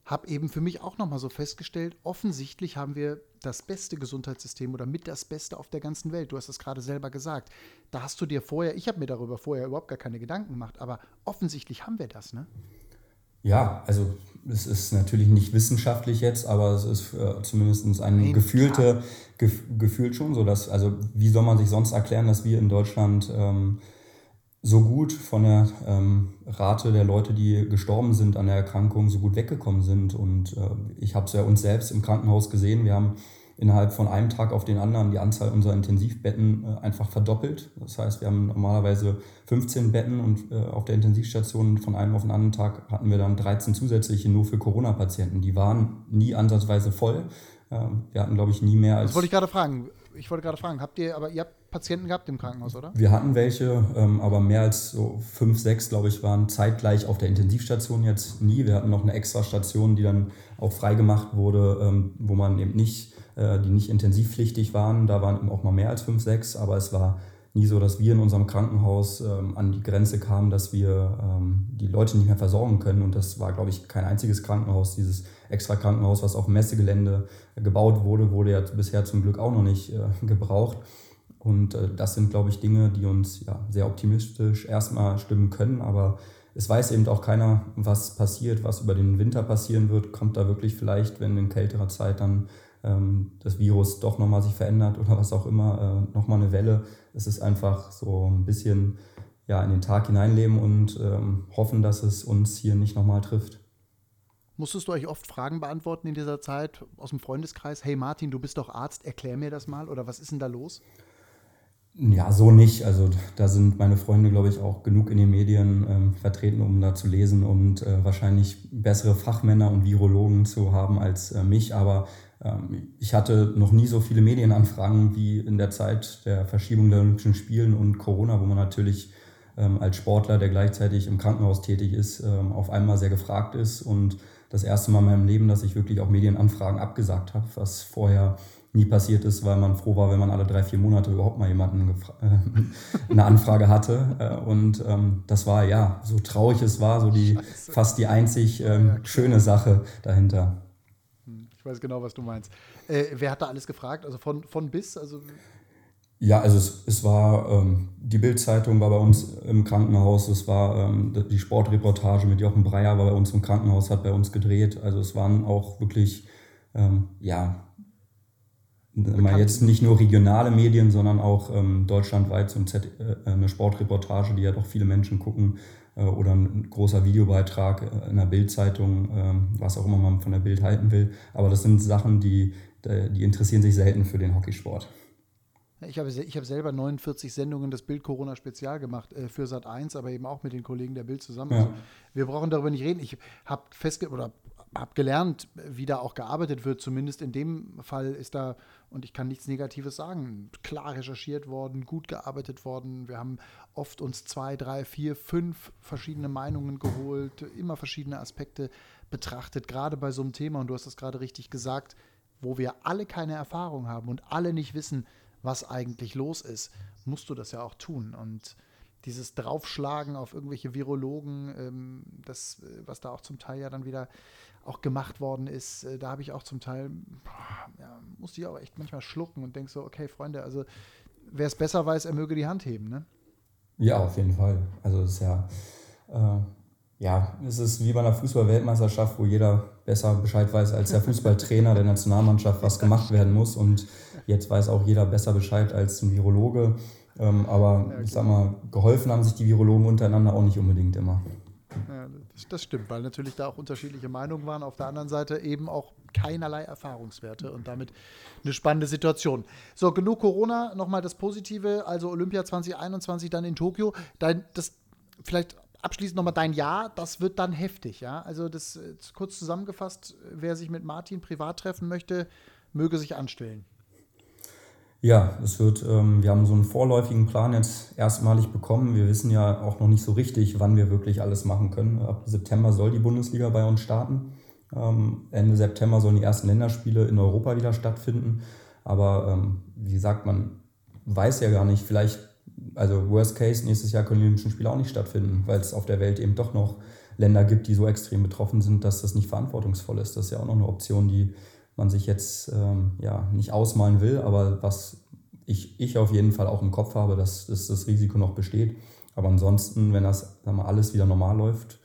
habe eben für mich auch nochmal so festgestellt, offensichtlich haben wir das beste Gesundheitssystem oder mit das Beste auf der ganzen Welt. Du hast es gerade selber gesagt. Da hast du dir vorher, ich habe mir darüber vorher überhaupt gar keine Gedanken gemacht, aber offensichtlich haben wir das, ne? Ja, also es ist natürlich nicht wissenschaftlich jetzt, aber es ist äh, zumindest ein Nein, gefühlte, gef, gefühlt schon so, dass, also wie soll man sich sonst erklären, dass wir in Deutschland ähm, so gut von der ähm, Rate der Leute, die gestorben sind an der Erkrankung, so gut weggekommen sind. Und äh, ich habe es ja uns selbst im Krankenhaus gesehen. Wir haben innerhalb von einem Tag auf den anderen die Anzahl unserer Intensivbetten äh, einfach verdoppelt. Das heißt, wir haben normalerweise 15 Betten und äh, auf der Intensivstation von einem auf den anderen Tag hatten wir dann 13 zusätzliche nur für Corona-Patienten. Die waren nie ansatzweise voll. Ähm, wir hatten, glaube ich, nie mehr als. Das wollte ich gerade fragen. Ich wollte gerade fragen, habt ihr, aber ihr habt Patienten gehabt im Krankenhaus, oder? Wir hatten welche, ähm, aber mehr als so fünf, sechs, glaube ich, waren zeitgleich auf der Intensivstation jetzt nie. Wir hatten noch eine extra Station, die dann auch freigemacht wurde, ähm, wo man eben nicht, äh, die nicht intensivpflichtig waren. Da waren eben auch mal mehr als fünf, sechs, aber es war nie so, dass wir in unserem Krankenhaus ähm, an die Grenze kamen, dass wir ähm, die Leute nicht mehr versorgen können. Und das war, glaube ich, kein einziges Krankenhaus. Dieses extra Krankenhaus, was auf dem Messegelände gebaut wurde, wurde ja bisher zum Glück auch noch nicht äh, gebraucht. Und äh, das sind, glaube ich, Dinge, die uns ja, sehr optimistisch erstmal stimmen können. Aber es weiß eben auch keiner, was passiert, was über den Winter passieren wird. Kommt da wirklich vielleicht, wenn in kälterer Zeit dann ähm, das Virus doch nochmal sich verändert oder was auch immer, äh, nochmal eine Welle. Es ist einfach so ein bisschen ja, in den Tag hineinleben und ähm, hoffen, dass es uns hier nicht nochmal trifft. Musstest du euch oft Fragen beantworten in dieser Zeit aus dem Freundeskreis? Hey Martin, du bist doch Arzt, erklär mir das mal oder was ist denn da los? Ja, so nicht. Also da sind meine Freunde, glaube ich, auch genug in den Medien ähm, vertreten, um da zu lesen und äh, wahrscheinlich bessere Fachmänner und Virologen zu haben als äh, mich. Aber ähm, ich hatte noch nie so viele Medienanfragen wie in der Zeit der Verschiebung der Olympischen Spielen und Corona, wo man natürlich ähm, als Sportler, der gleichzeitig im Krankenhaus tätig ist, ähm, auf einmal sehr gefragt ist. Und das erste Mal in meinem Leben, dass ich wirklich auch Medienanfragen abgesagt habe, was vorher nie passiert ist, weil man froh war, wenn man alle drei, vier Monate überhaupt mal jemanden äh, [LAUGHS] eine Anfrage hatte. Äh, und ähm, das war ja, so traurig es war, so die Scheiße. fast die einzig ähm, schöne Sache dahinter. Hm, ich weiß genau, was du meinst. Äh, wer hat da alles gefragt? Also von, von bis? Also ja, also es, es war, ähm, die Bildzeitung war bei uns im Krankenhaus, es war ähm, die Sportreportage mit Jochen Breyer war bei uns im Krankenhaus, hat bei uns gedreht. Also es waren auch wirklich, ähm, ja, Bekannt. jetzt nicht nur regionale Medien, sondern auch ähm, deutschlandweit so ein Z, äh, eine Sportreportage, die ja doch viele Menschen gucken, äh, oder ein großer Videobeitrag äh, in der Bildzeitung, äh, was auch immer man von der Bild halten will. Aber das sind Sachen, die, die interessieren sich selten für den Hockeysport. Ich habe, ich habe selber 49 Sendungen des Bild Corona Spezial gemacht äh, für Sat 1, aber eben auch mit den Kollegen der Bild zusammen. Ja. Also wir brauchen darüber nicht reden. Ich habe festge oder habe gelernt, wie da auch gearbeitet wird. Zumindest in dem Fall ist da, und ich kann nichts Negatives sagen, klar recherchiert worden, gut gearbeitet worden. Wir haben oft uns zwei, drei, vier, fünf verschiedene Meinungen geholt, immer verschiedene Aspekte betrachtet, gerade bei so einem Thema. Und du hast es gerade richtig gesagt, wo wir alle keine Erfahrung haben und alle nicht wissen, was eigentlich los ist, musst du das ja auch tun. Und dieses Draufschlagen auf irgendwelche Virologen, ähm, das, äh, was da auch zum Teil ja dann wieder auch gemacht worden ist, äh, da habe ich auch zum Teil, ja, musste ich auch echt manchmal schlucken und denke so, okay, Freunde, also wer es besser weiß, er möge die Hand heben, ne? Ja, auf jeden Fall. Also es ist ja, äh, ja, es ist wie bei einer Fußball-Weltmeisterschaft, wo jeder besser Bescheid weiß als der Fußballtrainer der Nationalmannschaft, was gemacht werden muss. Und jetzt weiß auch jeder besser Bescheid als ein Virologe. Ähm, aber ich sag mal, geholfen haben sich die Virologen untereinander auch nicht unbedingt immer. Ja, das stimmt, weil natürlich da auch unterschiedliche Meinungen waren. Auf der anderen Seite eben auch keinerlei Erfahrungswerte und damit eine spannende Situation. So, genug Corona, nochmal das Positive, also Olympia 2021 dann in Tokio. Dein, das vielleicht abschließend nochmal dein Jahr, das wird dann heftig, ja. Also das äh, kurz zusammengefasst, wer sich mit Martin privat treffen möchte, möge sich anstellen. Ja, es wird, ähm, wir haben so einen vorläufigen Plan jetzt erstmalig bekommen. Wir wissen ja auch noch nicht so richtig, wann wir wirklich alles machen können. Ab September soll die Bundesliga bei uns starten. Ähm, Ende September sollen die ersten Länderspiele in Europa wieder stattfinden. Aber ähm, wie gesagt, man weiß ja gar nicht, vielleicht, also Worst Case, nächstes Jahr können die Olympischen Spiele auch nicht stattfinden, weil es auf der Welt eben doch noch Länder gibt, die so extrem betroffen sind, dass das nicht verantwortungsvoll ist. Das ist ja auch noch eine Option, die man sich jetzt ähm, ja, nicht ausmalen will, aber was ich, ich auf jeden Fall auch im Kopf habe, dass, dass das Risiko noch besteht. Aber ansonsten, wenn das wir, alles wieder normal läuft,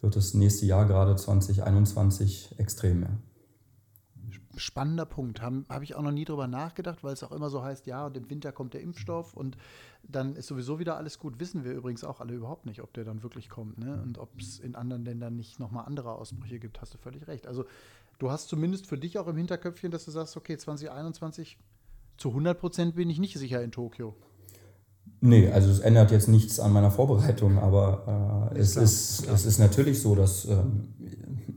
wird das nächste Jahr gerade 2021 extrem mehr. Spannender Punkt. Habe hab ich auch noch nie drüber nachgedacht, weil es auch immer so heißt, ja, und im Winter kommt der Impfstoff und dann ist sowieso wieder alles gut. Wissen wir übrigens auch alle überhaupt nicht, ob der dann wirklich kommt ne? und ob es in anderen Ländern nicht nochmal andere Ausbrüche gibt. Hast du völlig recht. Also du hast zumindest für dich auch im Hinterköpfchen, dass du sagst, okay, 2021 zu 100 Prozent bin ich nicht sicher in Tokio. Nee, also es ändert jetzt nichts an meiner Vorbereitung, aber äh, es, klar, ist, klar. es ist natürlich so, dass äh,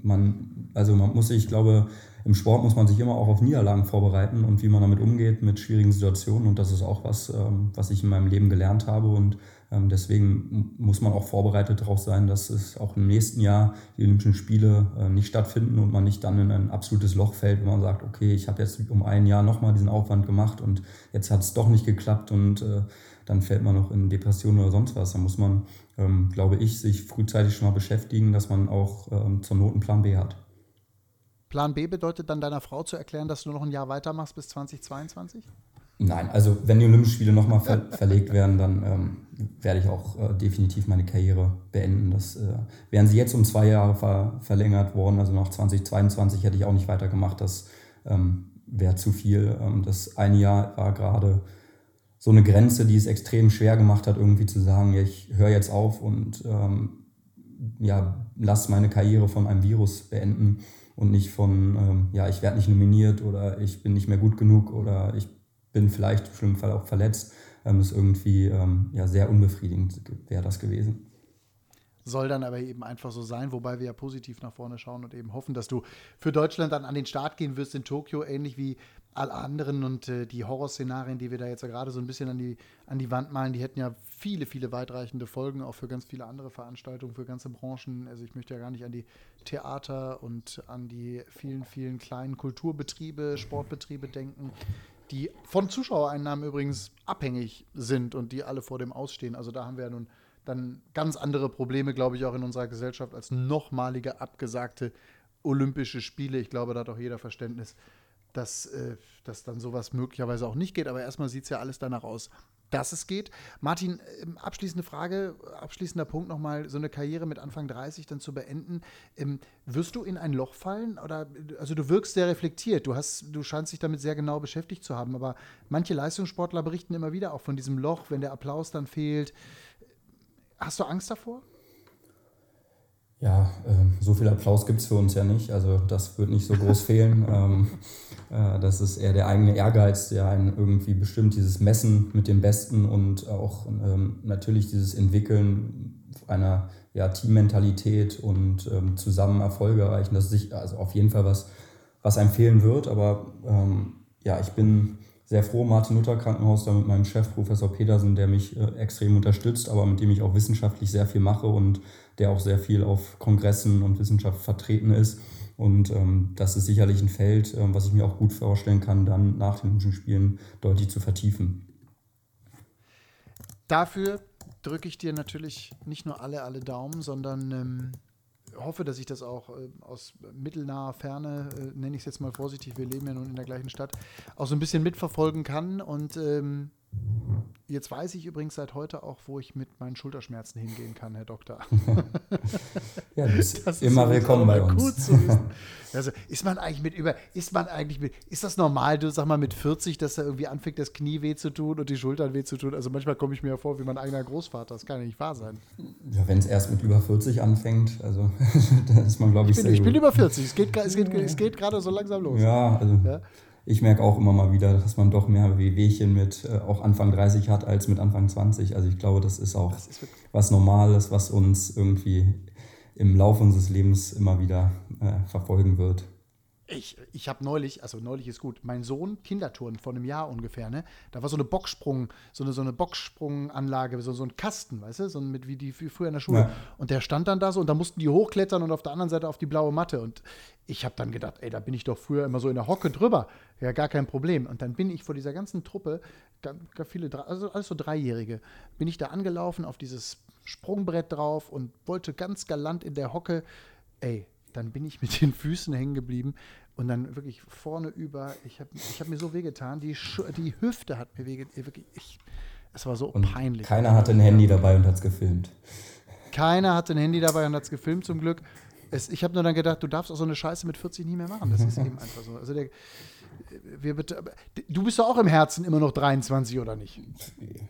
man, also man muss sich, ich glaube, im Sport muss man sich immer auch auf Niederlagen vorbereiten und wie man damit umgeht mit schwierigen Situationen. Und das ist auch was, ähm, was ich in meinem Leben gelernt habe. Und ähm, deswegen muss man auch vorbereitet darauf sein, dass es auch im nächsten Jahr die Olympischen Spiele äh, nicht stattfinden und man nicht dann in ein absolutes Loch fällt, wo man sagt, okay, ich habe jetzt um ein Jahr nochmal diesen Aufwand gemacht und jetzt hat es doch nicht geklappt und äh, dann fällt man noch in Depressionen oder sonst was. Da muss man, ähm, glaube ich, sich frühzeitig schon mal beschäftigen, dass man auch zur Not einen Plan B hat. Plan B bedeutet dann deiner Frau zu erklären, dass du noch ein Jahr weitermachst bis 2022? Nein, also wenn die Olympischen Spiele nochmal ver verlegt werden, dann ähm, werde ich auch äh, definitiv meine Karriere beenden. Das äh, wären sie jetzt um zwei Jahre ver verlängert worden, also nach 2022 hätte ich auch nicht weitergemacht. Das ähm, wäre zu viel. Ähm, das eine Jahr war gerade so eine Grenze, die es extrem schwer gemacht hat, irgendwie zu sagen, ja, ich höre jetzt auf und ähm, ja, lass meine Karriere von einem Virus beenden und nicht von, ähm, ja, ich werde nicht nominiert oder ich bin nicht mehr gut genug oder ich bin vielleicht im schlimmen Fall auch verletzt. Ähm, das ist irgendwie ähm, ja, sehr unbefriedigend wäre das gewesen. Soll dann aber eben einfach so sein, wobei wir ja positiv nach vorne schauen und eben hoffen, dass du für Deutschland dann an den Start gehen wirst in Tokio, ähnlich wie alle anderen und äh, die Horrorszenarien, die wir da jetzt ja gerade so ein bisschen an die, an die Wand malen, die hätten ja viele, viele weitreichende Folgen, auch für ganz viele andere Veranstaltungen, für ganze Branchen. Also ich möchte ja gar nicht an die Theater und an die vielen, vielen kleinen Kulturbetriebe, Sportbetriebe denken, die von Zuschauereinnahmen übrigens abhängig sind und die alle vor dem Ausstehen. Also da haben wir ja nun dann ganz andere Probleme, glaube ich, auch in unserer Gesellschaft als nochmalige abgesagte Olympische Spiele. Ich glaube, da hat auch jeder Verständnis, dass, äh, dass dann sowas möglicherweise auch nicht geht. Aber erstmal sieht es ja alles danach aus, dass es geht. Martin, ähm, abschließende Frage, abschließender Punkt nochmal, so eine Karriere mit Anfang 30 dann zu beenden. Ähm, wirst du in ein Loch fallen? Oder also du wirkst sehr reflektiert, du hast, du scheinst dich damit sehr genau beschäftigt zu haben, aber manche Leistungssportler berichten immer wieder auch von diesem Loch, wenn der Applaus dann fehlt. Hast du Angst davor? Ja, äh, so viel Applaus gibt es für uns ja nicht. Also das wird nicht so groß [LAUGHS] fehlen. Ähm, äh, das ist eher der eigene Ehrgeiz, der einen irgendwie bestimmt, dieses Messen mit dem Besten und auch ähm, natürlich dieses Entwickeln einer ja, Teammentalität und ähm, zusammen Erfolge erreichen. Das ist also auf jeden Fall was, was einem fehlen wird. Aber ähm, ja, ich bin sehr froh, Martin Luther Krankenhaus, da mit meinem Chef Professor Petersen, der mich äh, extrem unterstützt, aber mit dem ich auch wissenschaftlich sehr viel mache und der auch sehr viel auf Kongressen und Wissenschaft vertreten ist. Und ähm, das ist sicherlich ein Feld, äh, was ich mir auch gut vorstellen kann, dann nach den Olympischen Spielen deutlich zu vertiefen. Dafür drücke ich dir natürlich nicht nur alle, alle Daumen, sondern ähm, hoffe, dass ich das auch äh, aus mittelnaher Ferne, äh, nenne ich es jetzt mal vorsichtig, wir leben ja nun in der gleichen Stadt, auch so ein bisschen mitverfolgen kann. Und ähm, Jetzt weiß ich übrigens seit heute auch, wo ich mit meinen Schulterschmerzen hingehen kann, Herr Doktor. [LAUGHS] ja, bist das [LAUGHS] immer willkommen bei uns. Gut zu [LAUGHS] Also ist man eigentlich mit über, ist man eigentlich mit, ist das normal, du sag mal mit 40, dass da irgendwie anfängt, das Knie weh zu tun und die Schultern weh zu tun? Also manchmal komme ich mir ja vor wie mein eigener Großvater. Das kann ja nicht wahr sein. Ja, wenn es erst mit über 40 anfängt, also da ist man, glaube ich, ich bin, Ich bin über 40, es geht, es geht, es geht gerade so langsam los. Ja, also. Ja? Ich merke auch immer mal wieder, dass man doch mehr Wehwehchen mit äh, auch Anfang 30 hat als mit Anfang 20. Also ich glaube, das ist auch das ist was Normales, was uns irgendwie im Laufe unseres Lebens immer wieder äh, verfolgen wird. Ich, ich habe neulich, also neulich ist gut, mein Sohn Kindertouren vor einem Jahr ungefähr, ne? Da war so eine Boxsprung, so eine, so eine Boxsprunganlage, so, so ein Kasten, weißt du, so mit wie die wie früher in der Schule. Ja. Und der stand dann da so und da mussten die hochklettern und auf der anderen Seite auf die blaue Matte. Und ich habe dann gedacht, ey, da bin ich doch früher immer so in der Hocke drüber. Ja, gar kein Problem. Und dann bin ich vor dieser ganzen Truppe, gar, gar viele, also alles so Dreijährige, bin ich da angelaufen auf dieses Sprungbrett drauf und wollte ganz galant in der Hocke, ey, dann bin ich mit den Füßen hängen geblieben und dann wirklich vorne über, ich habe ich hab mir so wehgetan, die, die Hüfte hat mir wehgetan, wirklich, ich, es war so und peinlich. Keiner hatte ein Handy dabei und hat es gefilmt. Keiner hatte ein Handy dabei und hat es gefilmt zum Glück. Es, ich habe nur dann gedacht, du darfst auch so eine Scheiße mit 40 nie mehr machen. Das ist eben [LAUGHS] einfach so. Also der, wir du bist doch auch im Herzen immer noch 23 oder nicht?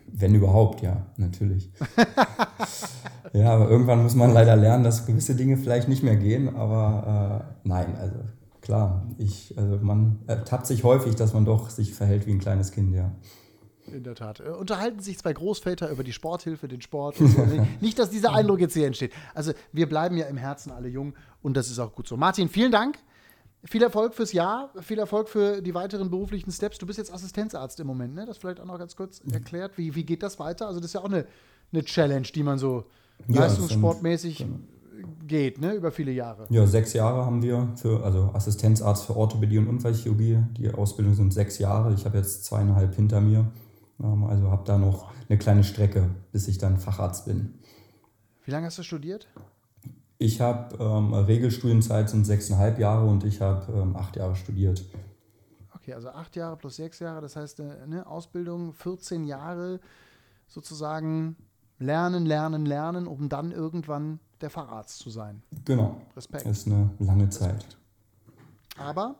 Wenn überhaupt, ja, natürlich. [LAUGHS] ja, aber irgendwann muss man leider lernen, dass gewisse Dinge vielleicht nicht mehr gehen. Aber äh, nein, also klar, ich, also man ertappt sich häufig, dass man doch sich verhält wie ein kleines Kind, ja. In der Tat. Äh, unterhalten sich zwei Großväter über die Sporthilfe, den Sport. So. [LAUGHS] Nicht, dass dieser Eindruck jetzt hier entsteht. Also, wir bleiben ja im Herzen alle jung und das ist auch gut so. Martin, vielen Dank. Viel Erfolg fürs Jahr, viel Erfolg für die weiteren beruflichen Steps. Du bist jetzt Assistenzarzt im Moment, ne? Das vielleicht auch noch ganz kurz erklärt. Wie, wie geht das weiter? Also, das ist ja auch eine, eine Challenge, die man so ja, leistungssportmäßig. Geht, ne? Über viele Jahre. Ja, sechs Jahre haben wir für, also Assistenzarzt für Orthopädie und Unfallchirurgie. Die Ausbildung sind sechs Jahre. Ich habe jetzt zweieinhalb hinter mir. Ähm, also habe da noch eine kleine Strecke, bis ich dann Facharzt bin. Wie lange hast du studiert? Ich habe ähm, Regelstudienzeit sind sechseinhalb Jahre und ich habe ähm, acht Jahre studiert. Okay, also acht Jahre plus sechs Jahre, das heißt eine Ausbildung 14 Jahre sozusagen lernen, lernen, lernen, um dann irgendwann der Facharzt zu sein. Genau. Respekt. Ist eine lange Zeit. Aber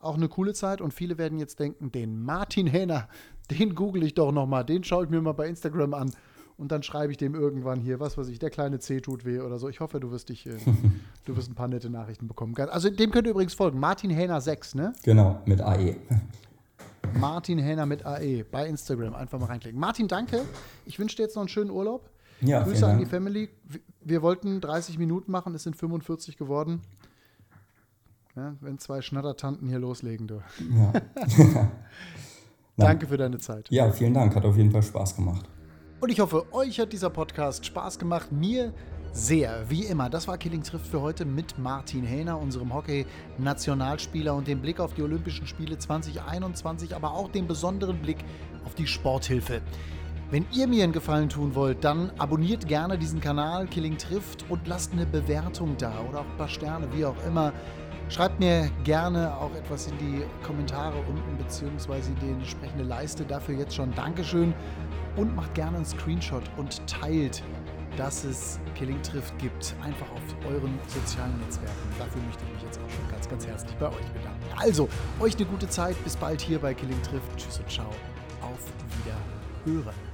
auch eine coole Zeit und viele werden jetzt denken, den Martin Hähner, den google ich doch nochmal, den schaue ich mir mal bei Instagram an und dann schreibe ich dem irgendwann hier, was weiß ich, der kleine C tut weh oder so. Ich hoffe, du wirst dich, äh, [LAUGHS] du wirst ein paar nette Nachrichten bekommen. Also dem könnt ihr übrigens folgen. Martin Hähner 6, ne? Genau, mit AE. [LAUGHS] Martin Hähner mit AE bei Instagram. Einfach mal reinklicken. Martin, danke. Ich wünsche dir jetzt noch einen schönen Urlaub. Ja, Grüße an die. Family. Wir wollten 30 Minuten machen, es sind 45 geworden. Ja, wenn zwei Schnattertanten hier loslegen, du. Ja. [LAUGHS] Danke für deine Zeit. ja, vielen Dank. Hat auf jeden Fall Spaß gemacht. Und ich hoffe, euch hat dieser Podcast Spaß gemacht. Mir sehr, wie immer. Das war Killing trifft für heute mit Martin Hähner, unserem Hockey-Nationalspieler und dem Blick auf die Olympischen Spiele 2021, aber auch den besonderen Blick auf die Sporthilfe. Wenn ihr mir einen Gefallen tun wollt, dann abonniert gerne diesen Kanal Killing trifft und lasst eine Bewertung da oder auch ein paar Sterne, wie auch immer. Schreibt mir gerne auch etwas in die Kommentare unten beziehungsweise die entsprechende Leiste. Dafür jetzt schon Dankeschön und macht gerne einen Screenshot und teilt, dass es Killing trifft gibt. Einfach auf euren sozialen Netzwerken. Dafür möchte ich mich jetzt auch schon ganz, ganz herzlich bei euch bedanken. Also, euch eine gute Zeit. Bis bald hier bei Killing trifft. Tschüss und ciao. Auf Wiederhören.